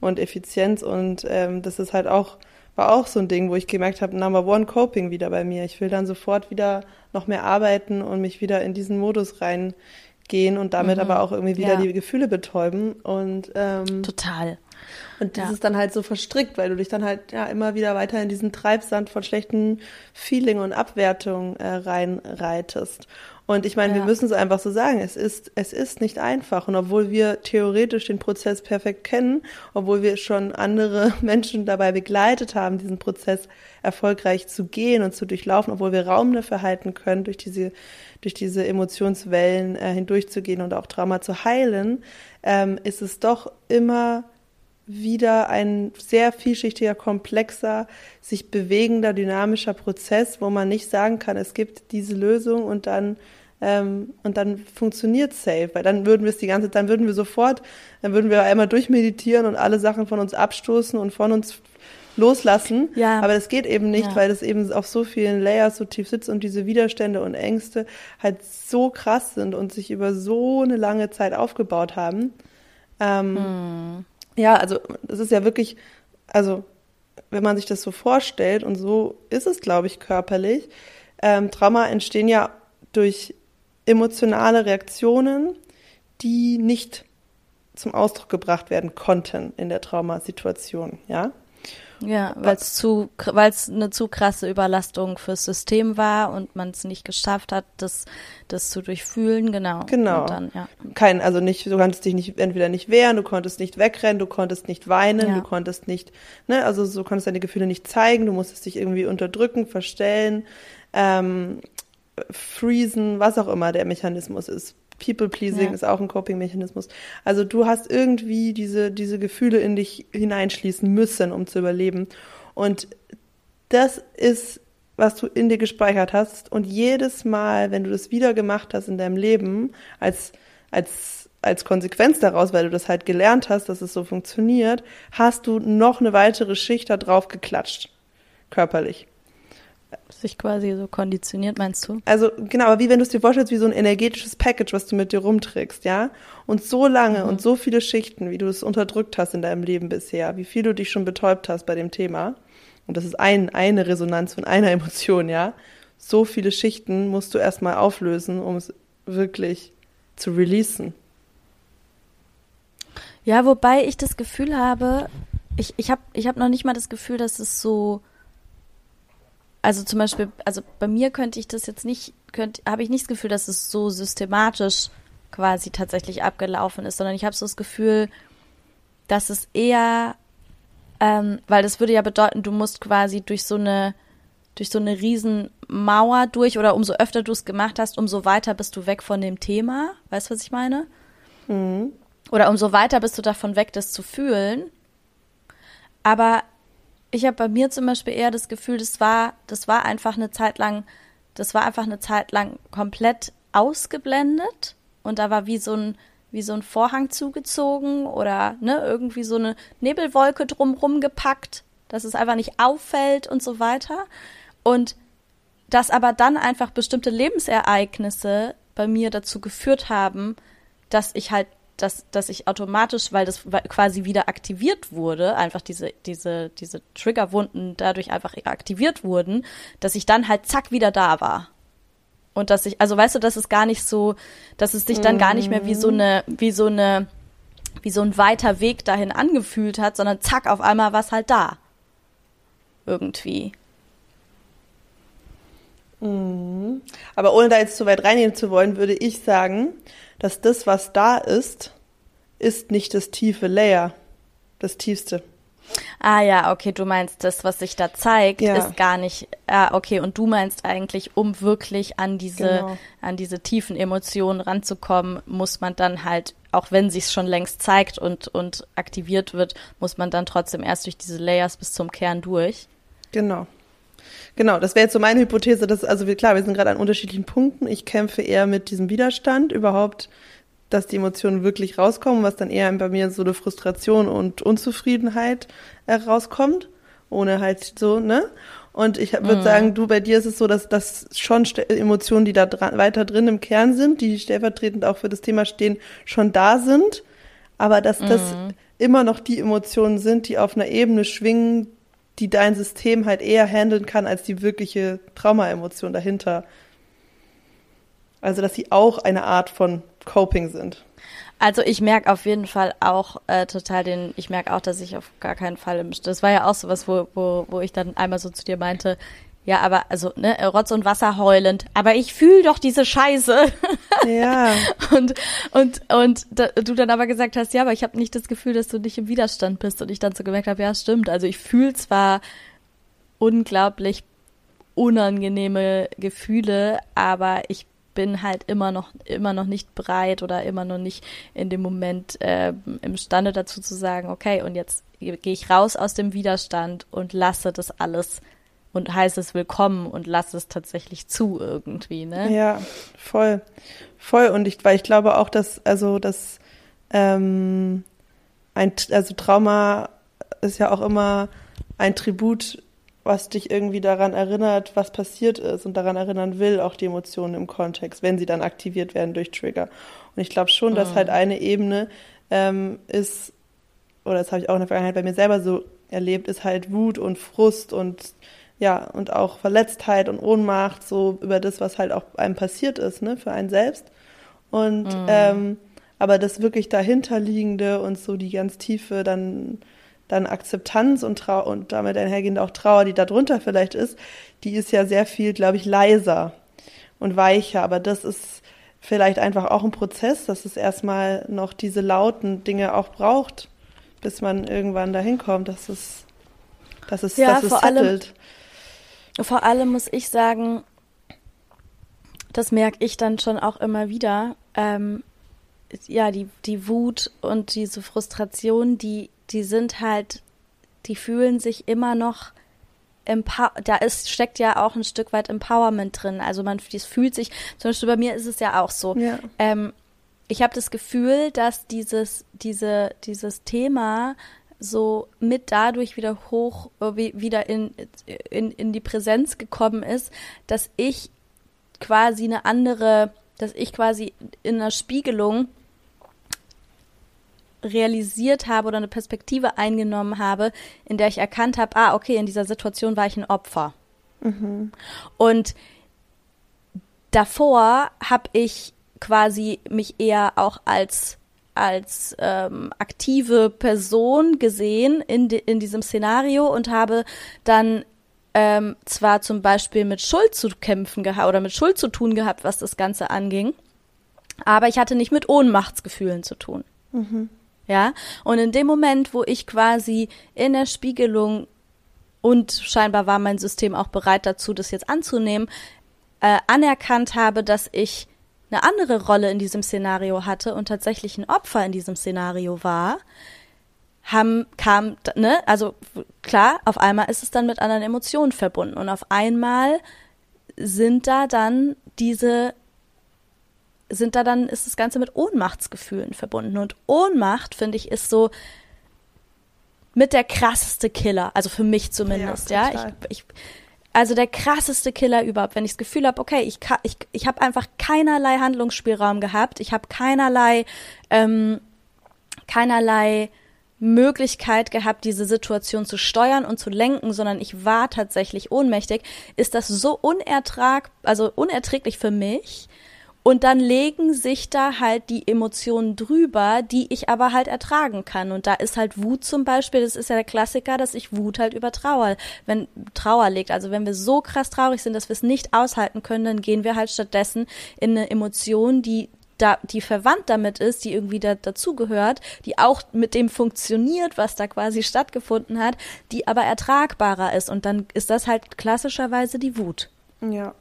und Effizienz. Und ähm, das ist halt auch war auch so ein Ding, wo ich gemerkt habe, Number One Coping wieder bei mir. Ich will dann sofort wieder noch mehr arbeiten und mich wieder in diesen Modus reingehen und damit mhm. aber auch irgendwie wieder ja. die Gefühle betäuben. Und ähm, total. Und das ja. ist dann halt so verstrickt, weil du dich dann halt ja immer wieder weiter in diesen Treibsand von schlechten Feeling und Abwertung äh, reinreitest. Und ich meine, ja. wir müssen es einfach so sagen, es ist, es ist nicht einfach. Und obwohl wir theoretisch den Prozess perfekt kennen, obwohl wir schon andere Menschen dabei begleitet haben, diesen Prozess erfolgreich zu gehen und zu durchlaufen, obwohl wir Raum dafür halten können, durch diese, durch diese Emotionswellen äh, hindurchzugehen und auch Trauma zu heilen, ähm, ist es doch immer wieder ein sehr vielschichtiger, komplexer, sich bewegender, dynamischer Prozess, wo man nicht sagen kann, es gibt diese Lösung und dann ähm, und dann funktioniert safe, weil dann würden wir es die ganze, dann würden wir sofort, dann würden wir einmal durchmeditieren und alle Sachen von uns abstoßen und von uns loslassen. Ja. Aber das geht eben nicht, ja. weil das eben auf so vielen Layers so tief sitzt und diese Widerstände und Ängste halt so krass sind und sich über so eine lange Zeit aufgebaut haben. Ähm, hm. Ja, also das ist ja wirklich, also wenn man sich das so vorstellt und so ist es, glaube ich, körperlich. Ähm, Trauma entstehen ja durch emotionale Reaktionen, die nicht zum Ausdruck gebracht werden konnten in der Traumasituation, ja? Ja, weil es zu, weil es eine zu krasse Überlastung fürs System war und man es nicht geschafft hat, das, das zu durchfühlen, genau. Genau. Dann, ja. Kein, also nicht, du konntest dich nicht entweder nicht wehren, du konntest nicht wegrennen, du konntest nicht weinen, ja. du konntest nicht, ne, also du konntest deine Gefühle nicht zeigen, du musstest dich irgendwie unterdrücken, verstellen. Ähm, freezen, was auch immer der Mechanismus ist. People-pleasing ja. ist auch ein Coping-Mechanismus. Also du hast irgendwie diese, diese Gefühle in dich hineinschließen müssen, um zu überleben. Und das ist, was du in dir gespeichert hast. Und jedes Mal, wenn du das wieder gemacht hast in deinem Leben, als, als, als Konsequenz daraus, weil du das halt gelernt hast, dass es so funktioniert, hast du noch eine weitere Schicht da drauf geklatscht. Körperlich sich quasi so konditioniert, meinst du? Also genau, aber wie wenn du es dir vorstellst, wie so ein energetisches Package, was du mit dir rumträgst, ja? Und so lange mhm. und so viele Schichten, wie du es unterdrückt hast in deinem Leben bisher, wie viel du dich schon betäubt hast bei dem Thema, und das ist ein, eine Resonanz von einer Emotion, ja? So viele Schichten musst du erstmal auflösen, um es wirklich zu releasen. Ja, wobei ich das Gefühl habe, ich, ich habe ich hab noch nicht mal das Gefühl, dass es so also zum Beispiel, also bei mir könnte ich das jetzt nicht, könnte, habe ich nicht das Gefühl, dass es so systematisch quasi tatsächlich abgelaufen ist, sondern ich habe so das Gefühl, dass es eher, ähm, weil das würde ja bedeuten, du musst quasi durch so eine, durch so eine Riesenmauer durch oder umso öfter du es gemacht hast, umso weiter bist du weg von dem Thema. Weißt du, was ich meine? Mhm. Oder umso weiter bist du davon weg, das zu fühlen. Aber ich habe bei mir zum Beispiel eher das Gefühl, das war, das war einfach eine Zeit lang, das war einfach eine Zeit lang komplett ausgeblendet und da war wie so ein, wie so ein Vorhang zugezogen oder ne, irgendwie so eine Nebelwolke drumrum gepackt dass es einfach nicht auffällt und so weiter. Und dass aber dann einfach bestimmte Lebensereignisse bei mir dazu geführt haben, dass ich halt, dass, dass ich automatisch, weil das quasi wieder aktiviert wurde, einfach diese, diese, diese Triggerwunden dadurch einfach aktiviert wurden, dass ich dann halt zack wieder da war. Und dass ich, also weißt du, dass es gar nicht so, dass es sich dann gar nicht mehr wie so mhm. eine, wie so eine, wie so ein weiter Weg dahin angefühlt hat, sondern zack, auf einmal war es halt da. Irgendwie. Mhm. Aber ohne da jetzt zu weit reingehen zu wollen, würde ich sagen, dass das, was da ist, ist nicht das tiefe Layer, das tiefste. Ah ja, okay, du meinst, das, was sich da zeigt, ja. ist gar nicht. Ah, okay, und du meinst eigentlich, um wirklich an diese, genau. an diese tiefen Emotionen ranzukommen, muss man dann halt, auch wenn sich's schon längst zeigt und, und aktiviert wird, muss man dann trotzdem erst durch diese Layers bis zum Kern durch. Genau. Genau, das wäre jetzt so meine Hypothese, dass, also klar, wir sind gerade an unterschiedlichen Punkten. Ich kämpfe eher mit diesem Widerstand überhaupt dass die Emotionen wirklich rauskommen, was dann eher bei mir so eine Frustration und Unzufriedenheit herauskommt, ohne halt so, ne? Und ich würde mhm. sagen, du, bei dir ist es so, dass das schon Emotionen, die da dran, weiter drin im Kern sind, die stellvertretend auch für das Thema stehen, schon da sind, aber dass mhm. das immer noch die Emotionen sind, die auf einer Ebene schwingen, die dein System halt eher handeln kann als die wirkliche Traumaemotion dahinter. Also, dass sie auch eine Art von Coping sind. Also ich merke auf jeden Fall auch äh, total den, ich merke auch, dass ich auf gar keinen Fall im, das war ja auch sowas, wo, wo, wo ich dann einmal so zu dir meinte, ja, aber also ne, Rotz und Wasser heulend, aber ich fühle doch diese Scheiße. Ja. und und und da, du dann aber gesagt hast, ja, aber ich habe nicht das Gefühl, dass du nicht im Widerstand bist und ich dann so gemerkt habe, ja, stimmt. Also ich fühle zwar unglaublich unangenehme Gefühle, aber ich bin halt immer noch immer noch nicht bereit oder immer noch nicht in dem Moment äh, imstande dazu zu sagen, okay, und jetzt gehe ich raus aus dem Widerstand und lasse das alles und heiße es willkommen und lasse es tatsächlich zu irgendwie, ne? Ja, voll, voll. Und ich, weil ich glaube auch, dass also dass ähm, ein also Trauma ist ja auch immer ein Tribut was dich irgendwie daran erinnert, was passiert ist und daran erinnern will, auch die Emotionen im Kontext, wenn sie dann aktiviert werden durch Trigger. Und ich glaube schon, dass mhm. halt eine Ebene ähm, ist, oder das habe ich auch in der Vergangenheit bei mir selber so erlebt, ist halt Wut und Frust und ja, und auch Verletztheit und Ohnmacht, so über das, was halt auch einem passiert ist, ne, für einen selbst. Und mhm. ähm, aber das wirklich dahinterliegende und so die ganz tiefe dann dann Akzeptanz und Trauer und damit einhergehend auch Trauer, die darunter vielleicht ist, die ist ja sehr viel, glaube ich, leiser und weicher. Aber das ist vielleicht einfach auch ein Prozess, dass es erstmal noch diese lauten Dinge auch braucht, bis man irgendwann dahin kommt, dass es, dass es, ja, dass es vor allem, vor allem muss ich sagen, das merke ich dann schon auch immer wieder. Ähm, ja, die, die Wut und diese Frustration, die die sind halt, die fühlen sich immer noch da ist, steckt ja auch ein Stück weit Empowerment drin. Also man, das fühlt sich, zum Beispiel bei mir ist es ja auch so. Ja. Ähm, ich habe das Gefühl, dass dieses, diese, dieses Thema so mit dadurch wieder hoch, äh, wieder in, in, in die Präsenz gekommen ist, dass ich quasi eine andere, dass ich quasi in einer Spiegelung realisiert habe oder eine Perspektive eingenommen habe, in der ich erkannt habe, ah, okay, in dieser Situation war ich ein Opfer. Mhm. Und davor habe ich quasi mich eher auch als als ähm, aktive Person gesehen in, de, in diesem Szenario und habe dann ähm, zwar zum Beispiel mit Schuld zu kämpfen gehabt oder mit Schuld zu tun gehabt, was das Ganze anging, aber ich hatte nicht mit Ohnmachtsgefühlen zu tun. Mhm. Ja, und in dem Moment, wo ich quasi in der Spiegelung und scheinbar war mein System auch bereit dazu, das jetzt anzunehmen, äh, anerkannt habe, dass ich eine andere Rolle in diesem Szenario hatte und tatsächlich ein Opfer in diesem Szenario war, haben, kam, ne, also klar, auf einmal ist es dann mit anderen Emotionen verbunden und auf einmal sind da dann diese sind da dann, ist das Ganze mit Ohnmachtsgefühlen verbunden. Und Ohnmacht, finde ich, ist so, mit der krasseste Killer, also für mich zumindest, ja. ja? Ich, ich, also der krasseste Killer überhaupt, wenn ich das Gefühl habe, okay, ich, ich, ich habe einfach keinerlei Handlungsspielraum gehabt, ich habe keinerlei, ähm, keinerlei Möglichkeit gehabt, diese Situation zu steuern und zu lenken, sondern ich war tatsächlich ohnmächtig, ist das so unertrag, also unerträglich für mich, und dann legen sich da halt die Emotionen drüber, die ich aber halt ertragen kann. Und da ist halt Wut zum Beispiel, das ist ja der Klassiker, dass ich Wut halt über Trauer, wenn Trauer liegt. Also wenn wir so krass traurig sind, dass wir es nicht aushalten können, dann gehen wir halt stattdessen in eine Emotion, die da, die verwandt damit ist, die irgendwie da, dazugehört, die auch mit dem funktioniert, was da quasi stattgefunden hat, die aber ertragbarer ist. Und dann ist das halt klassischerweise die Wut. Ja,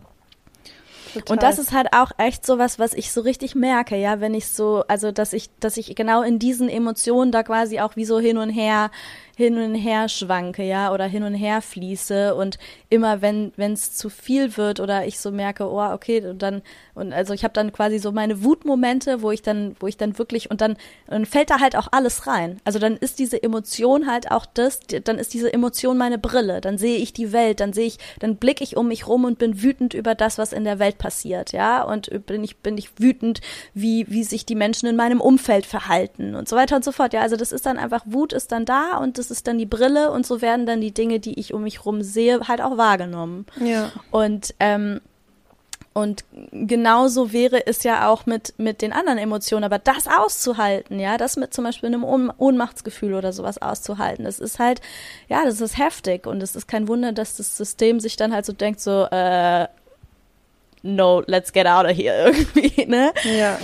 Und das ist halt auch echt so was, was ich so richtig merke, ja, wenn ich so, also dass ich, dass ich genau in diesen Emotionen da quasi auch wie so hin und her hin und her schwanke, ja, oder hin und her fließe und immer wenn wenn es zu viel wird oder ich so merke, oh, okay, und dann und also ich habe dann quasi so meine Wutmomente, wo ich dann wo ich dann wirklich und dann dann fällt da halt auch alles rein. Also dann ist diese Emotion halt auch das, dann ist diese Emotion meine Brille, dann sehe ich die Welt, dann sehe ich, dann blicke ich um mich rum und bin wütend über das, was in der Welt passiert, ja, und bin ich bin ich wütend, wie wie sich die Menschen in meinem Umfeld verhalten und so weiter und so fort. Ja, also das ist dann einfach Wut ist dann da und das ist dann die Brille und so werden dann die Dinge, die ich um mich rum sehe, halt auch wahrgenommen. Ja. Und ähm, und genauso wäre es ja auch mit, mit den anderen Emotionen, aber das auszuhalten, ja, das mit zum Beispiel einem Ohn Ohnmachtsgefühl oder sowas auszuhalten, das ist halt, ja, das ist heftig und es ist kein Wunder, dass das System sich dann halt so denkt, so, äh, no, let's get out of here irgendwie, ne? Ja.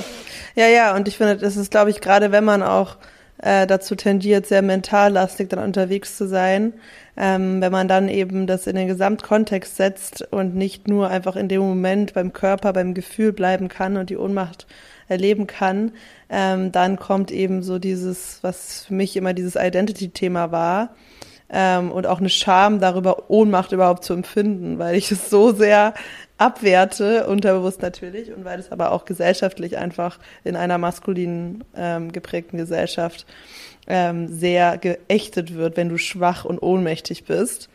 Ja, ja, und ich finde, das ist, glaube ich, gerade wenn man auch äh, dazu tendiert, sehr mentallastig dann unterwegs zu sein. Ähm, wenn man dann eben das in den Gesamtkontext setzt und nicht nur einfach in dem Moment beim Körper, beim Gefühl bleiben kann und die Ohnmacht erleben kann, ähm, dann kommt eben so dieses, was für mich immer dieses Identity-Thema war, ähm, und auch eine Scham darüber, Ohnmacht überhaupt zu empfinden, weil ich es so sehr abwerte, unterbewusst natürlich, und weil es aber auch gesellschaftlich einfach in einer maskulinen ähm, geprägten Gesellschaft ähm, sehr geächtet wird, wenn du schwach und ohnmächtig bist.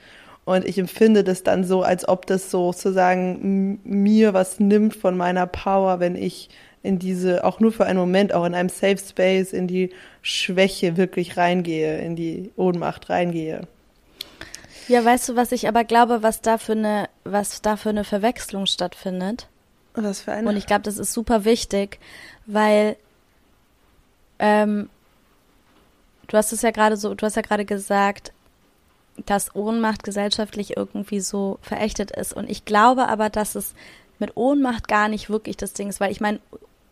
Und ich empfinde das dann so, als ob das sozusagen mir was nimmt von meiner Power, wenn ich in diese, auch nur für einen Moment, auch in einem Safe Space, in die Schwäche wirklich reingehe, in die Ohnmacht reingehe. Ja, weißt du, was ich aber glaube, was da für eine, was da für eine Verwechslung stattfindet? Was für eine? Und ich glaube, das ist super wichtig, weil ähm, du hast es ja gerade so, du hast ja gerade gesagt, dass Ohnmacht gesellschaftlich irgendwie so verächtet ist. Und ich glaube aber, dass es mit Ohnmacht gar nicht wirklich das Ding ist, weil ich meine,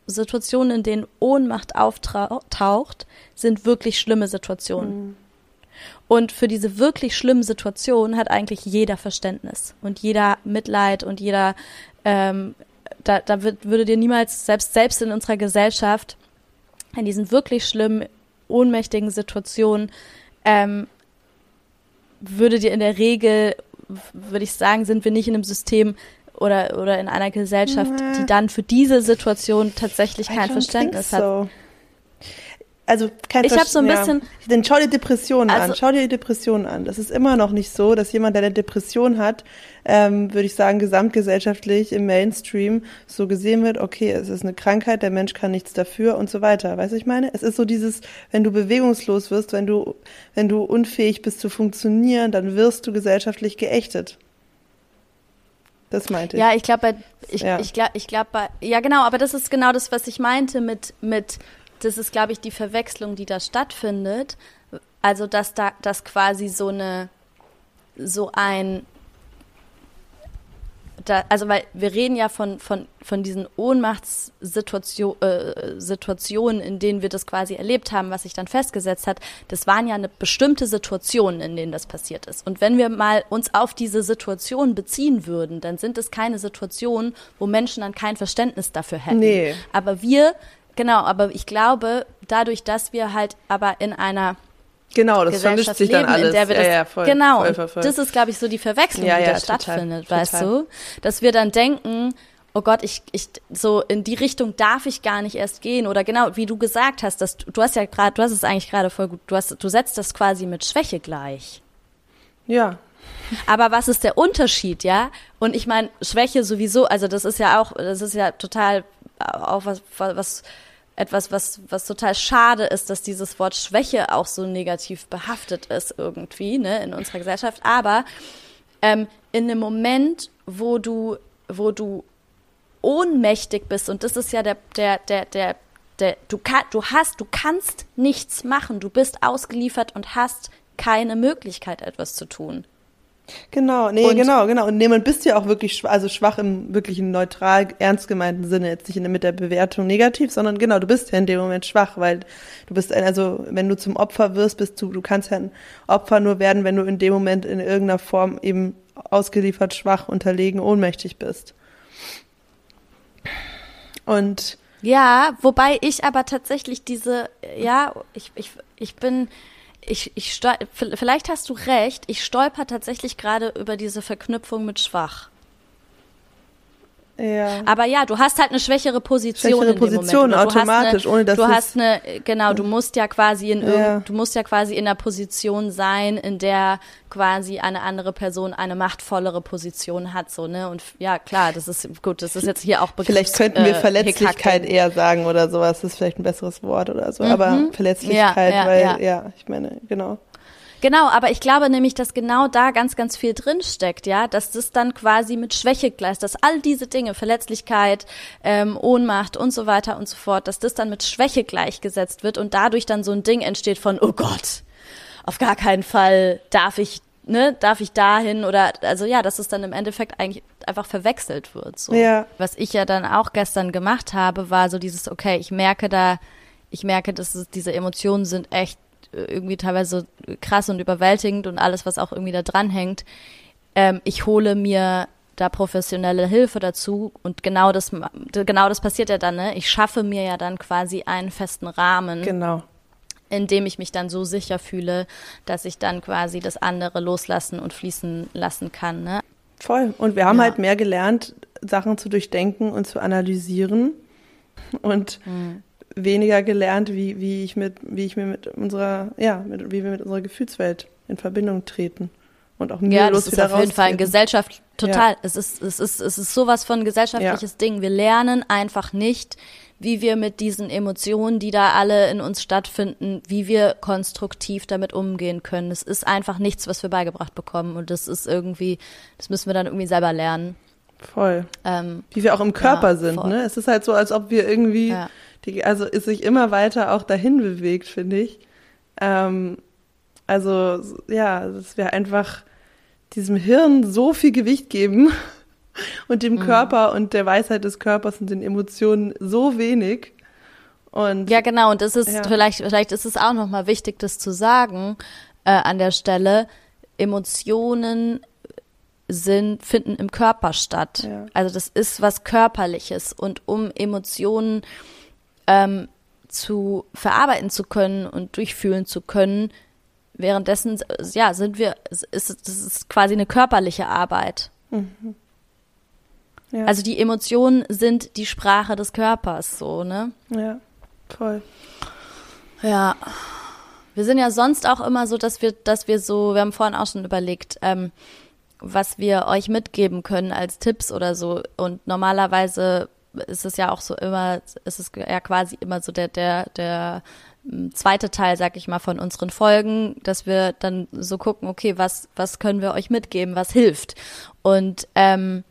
Situationen, in denen Ohnmacht auftaucht, sind wirklich schlimme Situationen. Mhm. Und für diese wirklich schlimmen Situationen hat eigentlich jeder Verständnis und jeder Mitleid und jeder, ähm, da, da wird, würde dir niemals, selbst, selbst in unserer Gesellschaft, in diesen wirklich schlimmen, ohnmächtigen Situationen, ähm, würde dir in der Regel, würde ich sagen, sind wir nicht in einem System oder, oder in einer Gesellschaft, die dann für diese Situation tatsächlich kein Verständnis hat. So also kein Ich habe so ein bisschen. Ja. Dann schau dir Depressionen also, an. Schau dir die Depressionen an. Das ist immer noch nicht so, dass jemand, der eine Depression hat, ähm, würde ich sagen, gesamtgesellschaftlich im Mainstream so gesehen wird, okay, es ist eine Krankheit, der Mensch kann nichts dafür und so weiter. Weißt du, ich meine? Es ist so dieses, wenn du bewegungslos wirst, wenn du, wenn du unfähig bist zu funktionieren, dann wirst du gesellschaftlich geächtet. Das meinte ich. Ja, ich glaube, ich, ja. ich glaube, ich glaube, ja genau, aber das ist genau das, was ich meinte mit, mit das ist, glaube ich, die Verwechslung, die da stattfindet. Also, dass da, dass quasi so eine, so ein, da, also weil wir reden ja von, von, von diesen Ohnmachtssituationen, äh, Situationen, in denen wir das quasi erlebt haben, was sich dann festgesetzt hat, das waren ja eine bestimmte Situationen, in denen das passiert ist. Und wenn wir mal uns auf diese Situation beziehen würden, dann sind es keine Situationen, wo Menschen dann kein Verständnis dafür hätten. Nee. Aber wir Genau, aber ich glaube, dadurch, dass wir halt aber in einer Genau, das vermischt sich dann alles. Das, ja, ja, voll, genau, voll, voll, voll. das ist, glaube ich, so die Verwechslung, ja, die ja, da stattfindet, total. weißt du? Dass wir dann denken, oh Gott, ich, ich, so in die Richtung darf ich gar nicht erst gehen. Oder genau, wie du gesagt hast, dass du, du hast ja gerade, du hast es eigentlich gerade voll gut, du hast, du setzt das quasi mit Schwäche gleich. Ja. Aber was ist der Unterschied, ja? Und ich meine, Schwäche sowieso, also das ist ja auch, das ist ja total auch was, was etwas, was, was total schade ist, dass dieses Wort Schwäche auch so negativ behaftet ist irgendwie, ne, in unserer Gesellschaft. Aber ähm, in einem Moment, wo du, wo du ohnmächtig bist, und das ist ja der, der, der, der, der du, du hast, du kannst nichts machen, du bist ausgeliefert und hast keine Möglichkeit, etwas zu tun. Genau, nee, und, genau, genau. Und nee, man bist ja auch wirklich schwach, also schwach im wirklich neutral, ernst gemeinten Sinne, jetzt nicht mit der Bewertung negativ, sondern genau, du bist ja in dem Moment schwach, weil du bist ein, also wenn du zum Opfer wirst, bist du, du kannst ja ein Opfer nur werden, wenn du in dem Moment in irgendeiner Form eben ausgeliefert, schwach, unterlegen, ohnmächtig bist. Und ja, wobei ich aber tatsächlich diese, ja, ich, ich, ich bin, ich, ich vielleicht hast du recht, ich stolper tatsächlich gerade über diese Verknüpfung mit schwach. Ja. Aber ja, du hast halt eine schwächere Position schwächere Position Moment. automatisch, eine, ohne dass du hast eine genau, du musst ja quasi in ja. du musst ja quasi in einer Position sein, in der quasi eine andere Person eine machtvollere Position hat so, ne? Und ja, klar, das ist gut, das ist jetzt hier auch Begriffs, Vielleicht könnten wir äh, Verletzlichkeit eher sagen oder sowas, das ist vielleicht ein besseres Wort oder so, mhm. aber Verletzlichkeit, ja, ja, weil ja, ich meine, genau. Genau, aber ich glaube nämlich, dass genau da ganz, ganz viel drinsteckt, ja, dass das dann quasi mit Schwäche gleich, dass all diese Dinge, Verletzlichkeit, ähm, Ohnmacht und so weiter und so fort, dass das dann mit Schwäche gleichgesetzt wird und dadurch dann so ein Ding entsteht von, oh Gott, auf gar keinen Fall darf ich, ne, darf ich dahin oder, also ja, dass es dann im Endeffekt eigentlich einfach verwechselt wird, so. Ja. Was ich ja dann auch gestern gemacht habe, war so dieses, okay, ich merke da, ich merke, dass es, diese Emotionen sind echt irgendwie teilweise krass und überwältigend und alles, was auch irgendwie da dran hängt. Ähm, ich hole mir da professionelle Hilfe dazu und genau das genau das passiert ja dann, ne? Ich schaffe mir ja dann quasi einen festen Rahmen. Genau. In dem ich mich dann so sicher fühle, dass ich dann quasi das andere loslassen und fließen lassen kann, ne? Voll. Und wir haben ja. halt mehr gelernt, Sachen zu durchdenken und zu analysieren. Und mhm weniger gelernt, wie, wie ich mit, wie ich mir mit unserer, ja, mit, wie wir mit unserer Gefühlswelt in Verbindung treten und auch mühelos ja, das ist auf jeden Fall ein Gesellschaft total. Ja. Es ist es ist es ist sowas von gesellschaftliches ja. Ding. Wir lernen einfach nicht, wie wir mit diesen Emotionen, die da alle in uns stattfinden, wie wir konstruktiv damit umgehen können. Es ist einfach nichts, was wir beigebracht bekommen und das ist irgendwie, das müssen wir dann irgendwie selber lernen. Voll. Ähm, wie wir auch im Körper ja, sind. Ne? Es ist halt so, als ob wir irgendwie die, also ist sich immer weiter auch dahin bewegt, finde ich. Ähm, also ja, dass wir einfach diesem Hirn so viel Gewicht geben und dem mhm. Körper und der Weisheit des Körpers und den Emotionen so wenig. Und ja, genau. Und das ist ja. vielleicht, vielleicht ist es auch nochmal wichtig, das zu sagen äh, an der Stelle. Emotionen sind, finden im Körper statt. Ja. Also das ist was Körperliches. Und um Emotionen ähm, zu verarbeiten zu können und durchfühlen zu können. Währenddessen, ja, sind wir, ist, das ist quasi eine körperliche Arbeit. Mhm. Ja. Also die Emotionen sind die Sprache des Körpers, so, ne? Ja, toll. Ja. Wir sind ja sonst auch immer so, dass wir, dass wir so, wir haben vorhin auch schon überlegt, ähm, was wir euch mitgeben können als Tipps oder so. Und normalerweise ist es ja auch so immer, ist es ja quasi immer so der, der, der hm, zweite Teil, sag ich mal, von unseren Folgen, dass wir dann so gucken, okay, was, was können wir euch mitgeben, was hilft? Und ähm,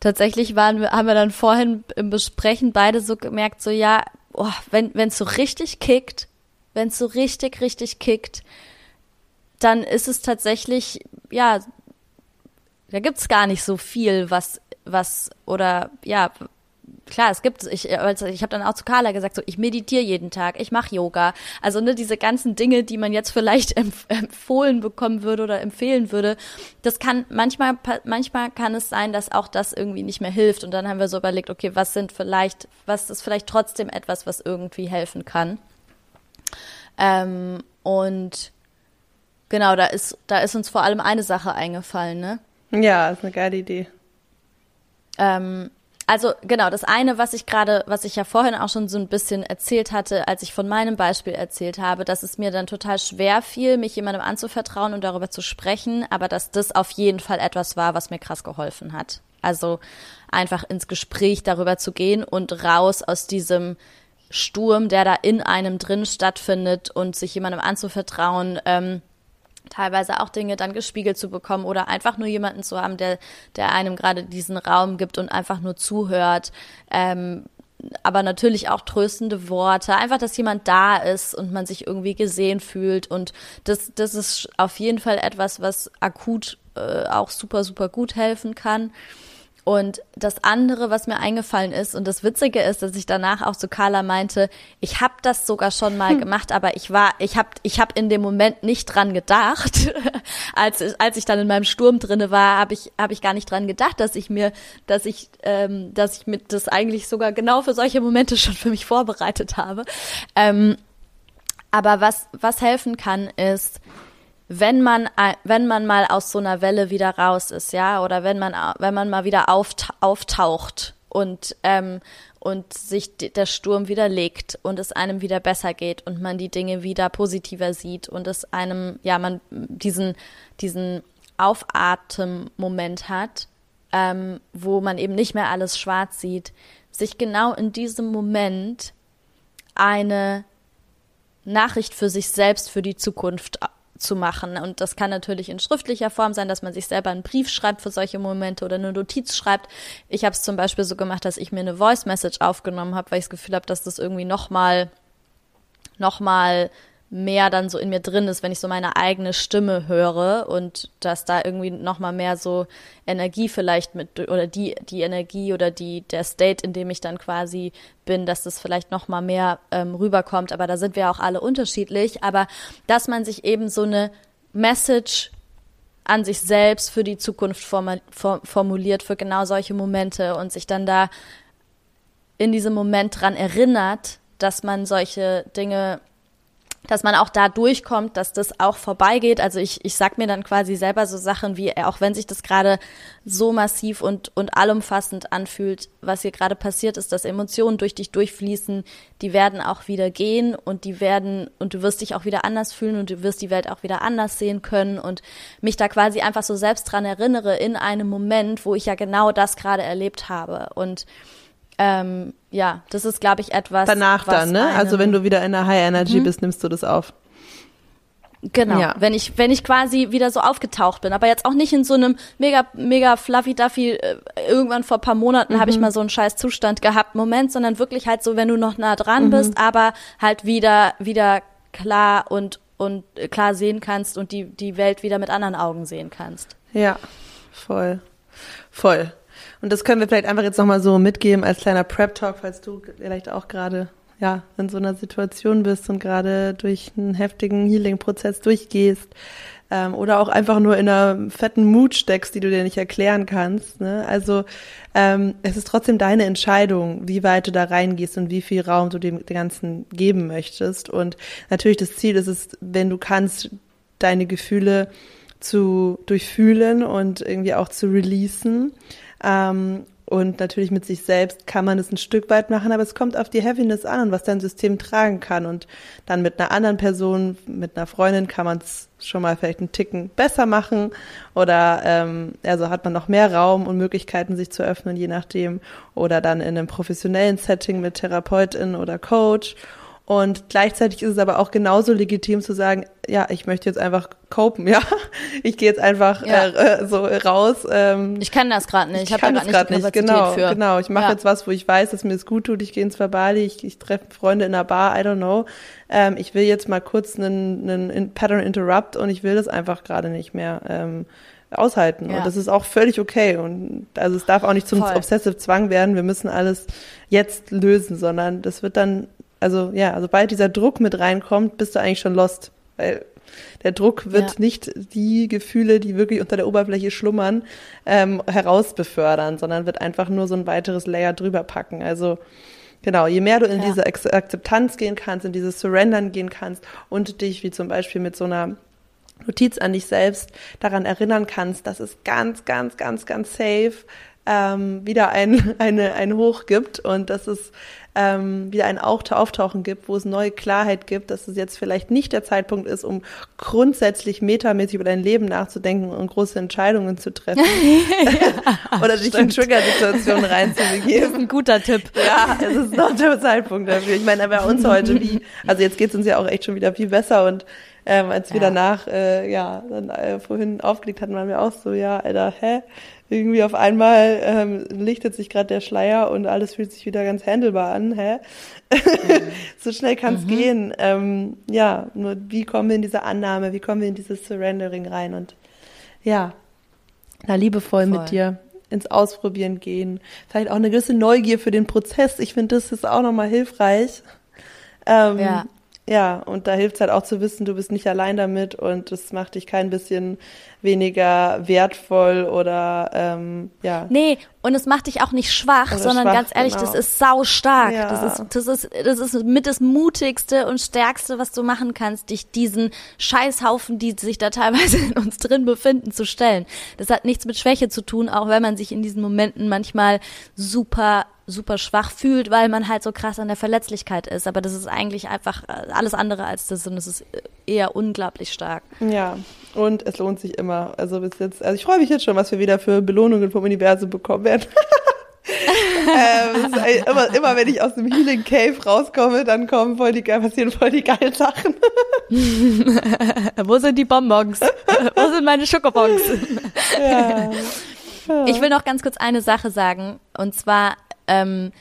tatsächlich waren wir, haben wir dann vorhin im Besprechen beide so gemerkt, so ja, oh, wenn es so richtig kickt, wenn es so richtig, richtig kickt, dann ist es tatsächlich, ja, da gibt's gar nicht so viel, was, was, oder ja, klar, es gibt, ich, also ich habe dann auch zu Carla gesagt, so ich meditiere jeden Tag, ich mache Yoga. Also ne, diese ganzen Dinge, die man jetzt vielleicht empf empfohlen bekommen würde oder empfehlen würde, das kann manchmal, manchmal kann es sein, dass auch das irgendwie nicht mehr hilft. Und dann haben wir so überlegt, okay, was sind vielleicht, was ist vielleicht trotzdem etwas, was irgendwie helfen kann. Ähm, und genau, da ist, da ist uns vor allem eine Sache eingefallen, ne? Ja, ist eine geile Idee. Ähm, also genau, das eine, was ich gerade, was ich ja vorhin auch schon so ein bisschen erzählt hatte, als ich von meinem Beispiel erzählt habe, dass es mir dann total schwer fiel, mich jemandem anzuvertrauen und darüber zu sprechen, aber dass das auf jeden Fall etwas war, was mir krass geholfen hat. Also einfach ins Gespräch darüber zu gehen und raus aus diesem Sturm, der da in einem drin stattfindet und sich jemandem anzuvertrauen, ähm, teilweise auch Dinge dann gespiegelt zu bekommen oder einfach nur jemanden zu haben, der, der einem gerade diesen Raum gibt und einfach nur zuhört. Ähm, aber natürlich auch tröstende Worte, einfach, dass jemand da ist und man sich irgendwie gesehen fühlt. Und das, das ist auf jeden Fall etwas, was akut äh, auch super, super gut helfen kann. Und das andere, was mir eingefallen ist, und das Witzige ist, dass ich danach auch zu Carla meinte, ich habe das sogar schon mal hm. gemacht, aber ich war, ich habe, ich habe in dem Moment nicht dran gedacht, als als ich dann in meinem Sturm drinne war, habe ich habe ich gar nicht dran gedacht, dass ich mir, dass ich, ähm, dass ich mit das eigentlich sogar genau für solche Momente schon für mich vorbereitet habe. Ähm, aber was was helfen kann, ist wenn man, wenn man mal aus so einer Welle wieder raus ist, ja, oder wenn man, wenn man mal wieder auftaucht und, ähm, und sich der Sturm wieder legt und es einem wieder besser geht und man die Dinge wieder positiver sieht und es einem, ja, man diesen, diesen Aufatem-Moment hat, ähm, wo man eben nicht mehr alles schwarz sieht, sich genau in diesem Moment eine Nachricht für sich selbst für die Zukunft zu machen. Und das kann natürlich in schriftlicher Form sein, dass man sich selber einen Brief schreibt für solche Momente oder eine Notiz schreibt. Ich habe es zum Beispiel so gemacht, dass ich mir eine Voice Message aufgenommen habe, weil ich das Gefühl habe, dass das irgendwie nochmal noch mal mehr dann so in mir drin ist, wenn ich so meine eigene Stimme höre und dass da irgendwie noch mal mehr so Energie vielleicht mit oder die die Energie oder die der State, in dem ich dann quasi bin, dass das vielleicht noch mal mehr ähm, rüberkommt. Aber da sind wir auch alle unterschiedlich. Aber dass man sich eben so eine Message an sich selbst für die Zukunft formuliert für genau solche Momente und sich dann da in diesem Moment dran erinnert, dass man solche Dinge dass man auch da durchkommt, dass das auch vorbeigeht. Also ich, ich sag mir dann quasi selber so Sachen wie, äh, auch wenn sich das gerade so massiv und, und allumfassend anfühlt, was hier gerade passiert ist, dass Emotionen durch dich durchfließen, die werden auch wieder gehen und die werden, und du wirst dich auch wieder anders fühlen und du wirst die Welt auch wieder anders sehen können und mich da quasi einfach so selbst dran erinnere in einem Moment, wo ich ja genau das gerade erlebt habe. Und ähm, ja, das ist, glaube ich, etwas. Danach dann, ne? Also wenn du wieder in der High Energy mhm. bist, nimmst du das auf. Genau, ja. wenn ich wenn ich quasi wieder so aufgetaucht bin, aber jetzt auch nicht in so einem mega mega fluffy duffy äh, irgendwann vor paar Monaten mhm. habe ich mal so einen scheiß Zustand gehabt Moment, sondern wirklich halt so, wenn du noch nah dran mhm. bist, aber halt wieder wieder klar und und klar sehen kannst und die die Welt wieder mit anderen Augen sehen kannst. Ja, voll. Voll. Und das können wir vielleicht einfach jetzt nochmal so mitgeben als kleiner Prep-Talk, falls du vielleicht auch gerade ja, in so einer Situation bist und gerade durch einen heftigen Healing-Prozess durchgehst ähm, oder auch einfach nur in einer fetten Mut steckst, die du dir nicht erklären kannst. Ne? Also ähm, es ist trotzdem deine Entscheidung, wie weit du da reingehst und wie viel Raum du dem Ganzen geben möchtest. Und natürlich das Ziel ist es, wenn du kannst, deine Gefühle zu durchfühlen und irgendwie auch zu releasen. Ähm, und natürlich mit sich selbst kann man es ein Stück weit machen, aber es kommt auf die Heaviness an und was dein System tragen kann. Und dann mit einer anderen Person, mit einer Freundin kann man es schon mal vielleicht einen Ticken besser machen. Oder ähm, also hat man noch mehr Raum und Möglichkeiten, sich zu öffnen, je nachdem. Oder dann in einem professionellen Setting mit Therapeutin oder Coach. Und gleichzeitig ist es aber auch genauso legitim zu sagen, ja, ich möchte jetzt einfach copen, ja. Ich gehe jetzt einfach ja. äh, so raus. Ähm, ich kann das gerade nicht. Ich, ich kann das gerade nicht. Genau, für. genau. Ich mache ja. jetzt was, wo ich weiß, dass mir es gut tut. Ich gehe ins Verbali, ich, ich treffe Freunde in einer Bar, I don't know. Ähm, ich will jetzt mal kurz einen, einen Pattern Interrupt und ich will das einfach gerade nicht mehr. Ähm, aushalten. Ja. Und das ist auch völlig okay. Und also es darf auch nicht zum Voll. Obsessive Zwang werden, wir müssen alles jetzt lösen, sondern das wird dann also ja, sobald dieser Druck mit reinkommt, bist du eigentlich schon lost. Weil der Druck wird ja. nicht die Gefühle, die wirklich unter der Oberfläche schlummern, ähm, herausbefördern, sondern wird einfach nur so ein weiteres Layer drüber packen. Also genau, je mehr du in ja. diese Akzeptanz gehen kannst, in dieses Surrendern gehen kannst und dich wie zum Beispiel mit so einer Notiz an dich selbst daran erinnern kannst, dass es ganz, ganz, ganz, ganz safe ähm, wieder ein, eine, ein Hoch gibt und dass es ähm, wieder ein Auftauchen gibt, wo es neue Klarheit gibt, dass es jetzt vielleicht nicht der Zeitpunkt ist, um grundsätzlich metamäßig über dein Leben nachzudenken und große Entscheidungen zu treffen. ja, Oder sich in Trigger-Situationen reinzubegeben. Das ist ein guter Tipp. Ja, es ist noch der Zeitpunkt dafür. Ich meine, bei uns heute wie, also jetzt geht es uns ja auch echt schon wieder viel besser und ähm, als wir ja. danach, äh, ja, dann äh, vorhin aufgelegt hatten, waren wir auch so, ja, Alter, hä? Irgendwie auf einmal ähm, lichtet sich gerade der Schleier und alles fühlt sich wieder ganz handelbar an. Hä? Mhm. so schnell kann es mhm. gehen. Ähm, ja, nur wie kommen wir in diese Annahme, wie kommen wir in dieses Surrendering rein und ja, da liebevoll Voll. mit dir ins Ausprobieren gehen. Vielleicht auch eine gewisse Neugier für den Prozess. Ich finde, das ist auch nochmal hilfreich. Ähm, ja. Ja, und da hilft es halt auch zu wissen, du bist nicht allein damit und es macht dich kein bisschen weniger wertvoll oder ähm, ja. Nee, und es macht dich auch nicht schwach, oder sondern schwach, ganz ehrlich, genau. das ist sau stark. Ja. Das ist das ist das ist mit das mutigste und stärkste, was du machen kannst, dich diesen Scheißhaufen, die sich da teilweise in uns drin befinden, zu stellen. Das hat nichts mit Schwäche zu tun, auch wenn man sich in diesen Momenten manchmal super super schwach fühlt, weil man halt so krass an der Verletzlichkeit ist. Aber das ist eigentlich einfach äh, alles andere als das und es ist eher unglaublich stark. Ja, und es lohnt sich immer. Also bis jetzt, also ich freue mich jetzt schon, was wir wieder für Belohnungen vom Universum bekommen werden. ähm, immer, immer wenn ich aus dem Healing Cave rauskomme, dann kommen voll die, passieren voll die geilen Sachen. Wo sind die Bonbons? Wo sind meine Schokobons? ja. Ich will noch ganz kurz eine Sache sagen. Und zwar, ähm,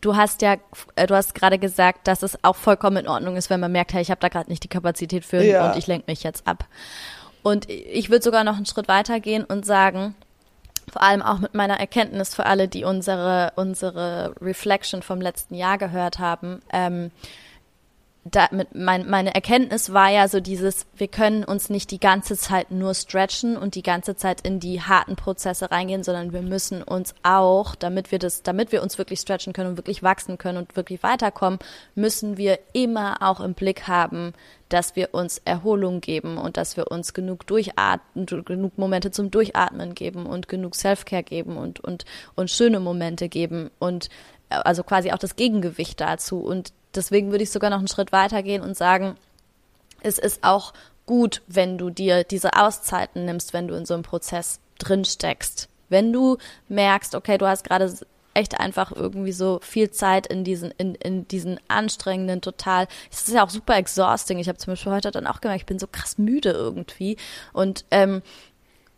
du hast ja, äh, du hast gerade gesagt, dass es auch vollkommen in Ordnung ist, wenn man merkt, hey, ich habe da gerade nicht die Kapazität für ja. und ich lenke mich jetzt ab. Und ich würde sogar noch einen Schritt weiter gehen und sagen, vor allem auch mit meiner Erkenntnis für alle, die unsere, unsere Reflection vom letzten Jahr gehört haben, ähm, da mit mein, meine Erkenntnis war ja so dieses, wir können uns nicht die ganze Zeit nur stretchen und die ganze Zeit in die harten Prozesse reingehen, sondern wir müssen uns auch, damit wir das, damit wir uns wirklich stretchen können und wirklich wachsen können und wirklich weiterkommen, müssen wir immer auch im Blick haben, dass wir uns Erholung geben und dass wir uns genug durchatmen, genug Momente zum Durchatmen geben und genug Selfcare geben und, und, und schöne Momente geben und äh, also quasi auch das Gegengewicht dazu. Und deswegen würde ich sogar noch einen Schritt weiter gehen und sagen, es ist auch gut, wenn du dir diese Auszeiten nimmst, wenn du in so einem Prozess drin steckst. Wenn du merkst, okay, du hast gerade echt einfach irgendwie so viel Zeit in diesen, in, in diesen anstrengenden, total, es ist ja auch super exhausting. Ich habe zum Beispiel heute dann auch gemerkt, ich bin so krass müde irgendwie. Und ähm,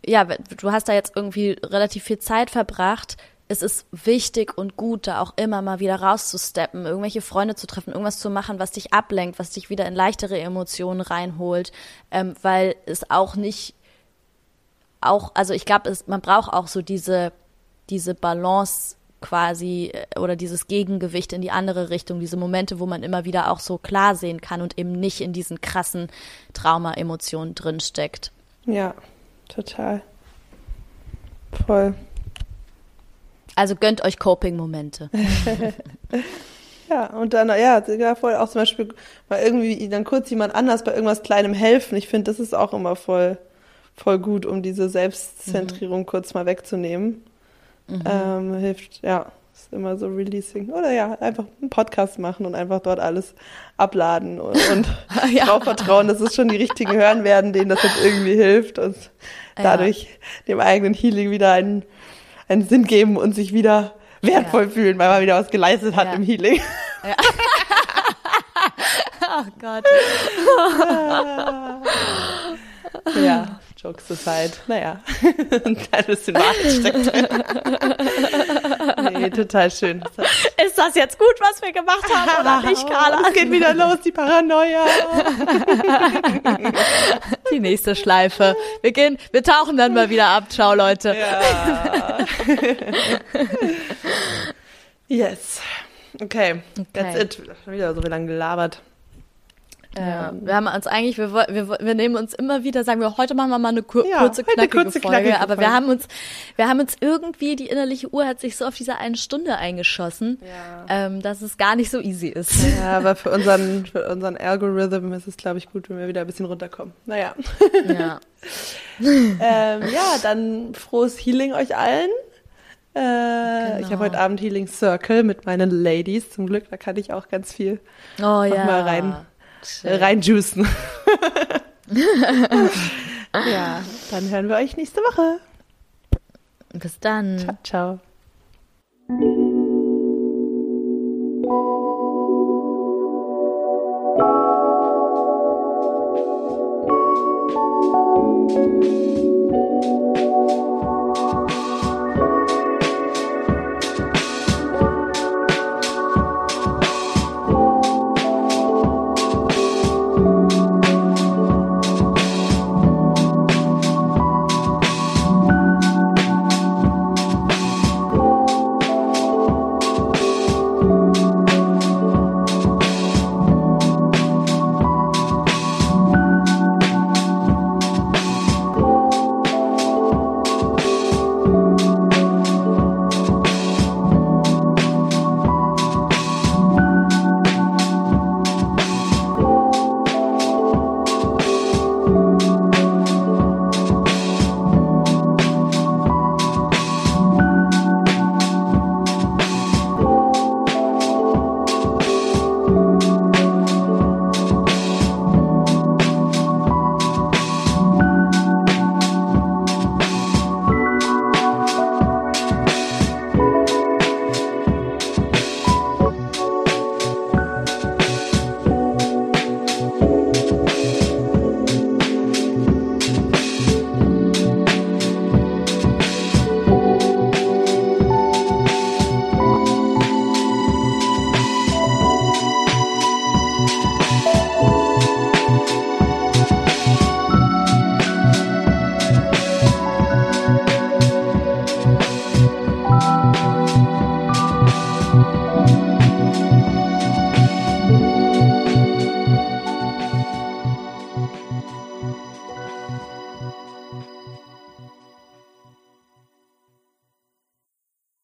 ja, du hast da jetzt irgendwie relativ viel Zeit verbracht, es ist wichtig und gut, da auch immer mal wieder rauszusteppen, irgendwelche Freunde zu treffen, irgendwas zu machen, was dich ablenkt, was dich wieder in leichtere Emotionen reinholt, ähm, weil es auch nicht auch, also ich glaube, man braucht auch so diese, diese Balance quasi äh, oder dieses Gegengewicht in die andere Richtung, diese Momente, wo man immer wieder auch so klar sehen kann und eben nicht in diesen krassen Trauma-Emotionen drinsteckt. Ja, total. Voll. Also gönnt euch Coping-Momente. ja, und dann, ja, ja, voll auch zum Beispiel mal irgendwie dann kurz jemand anders bei irgendwas Kleinem helfen. Ich finde, das ist auch immer voll, voll gut, um diese Selbstzentrierung mhm. kurz mal wegzunehmen. Mhm. Ähm, hilft, ja, ist immer so releasing. Oder ja, einfach einen Podcast machen und einfach dort alles abladen und, und ja. darauf vertrauen, dass es schon die richtigen hören werden, denen das jetzt irgendwie hilft und dadurch ja. dem eigenen Healing wieder einen einen Sinn geben und sich wieder wertvoll ja. fühlen, weil man wieder was geleistet hat ja. im Healing. Ja. oh Gott. ja, Jokes aside. Naja, ein kleines bisschen Wahrheit nee, total schön. Ist das jetzt gut, was wir gemacht haben oder nicht, Carla? Es geht wieder los, die Paranoia. die nächste Schleife. Wir gehen, wir tauchen dann mal wieder ab. Ciao, Leute. Ja. yes. Okay, okay. that's it. Wieder so lange gelabert. Ja, ähm, wir haben uns eigentlich, wir, wir, wir nehmen uns immer wieder, sagen wir, heute machen wir mal eine kur ja, kurze, knackige, kurze, Folge, knackige aber wir haben uns, wir haben uns irgendwie, die innerliche Uhr hat sich so auf diese eine Stunde eingeschossen, ja. ähm, dass es gar nicht so easy ist. Ja, aber für unseren, für unseren Algorithm ist es, glaube ich, gut, wenn wir wieder ein bisschen runterkommen. Naja. Ja. ähm, ja, dann frohes Healing euch allen. Äh, genau. Ich habe heute Abend Healing Circle mit meinen Ladies. Zum Glück, da kann ich auch ganz viel oh, ja. mal rein, äh, reinjuicen. ja, dann hören wir euch nächste Woche. Bis dann. Ciao, ciao.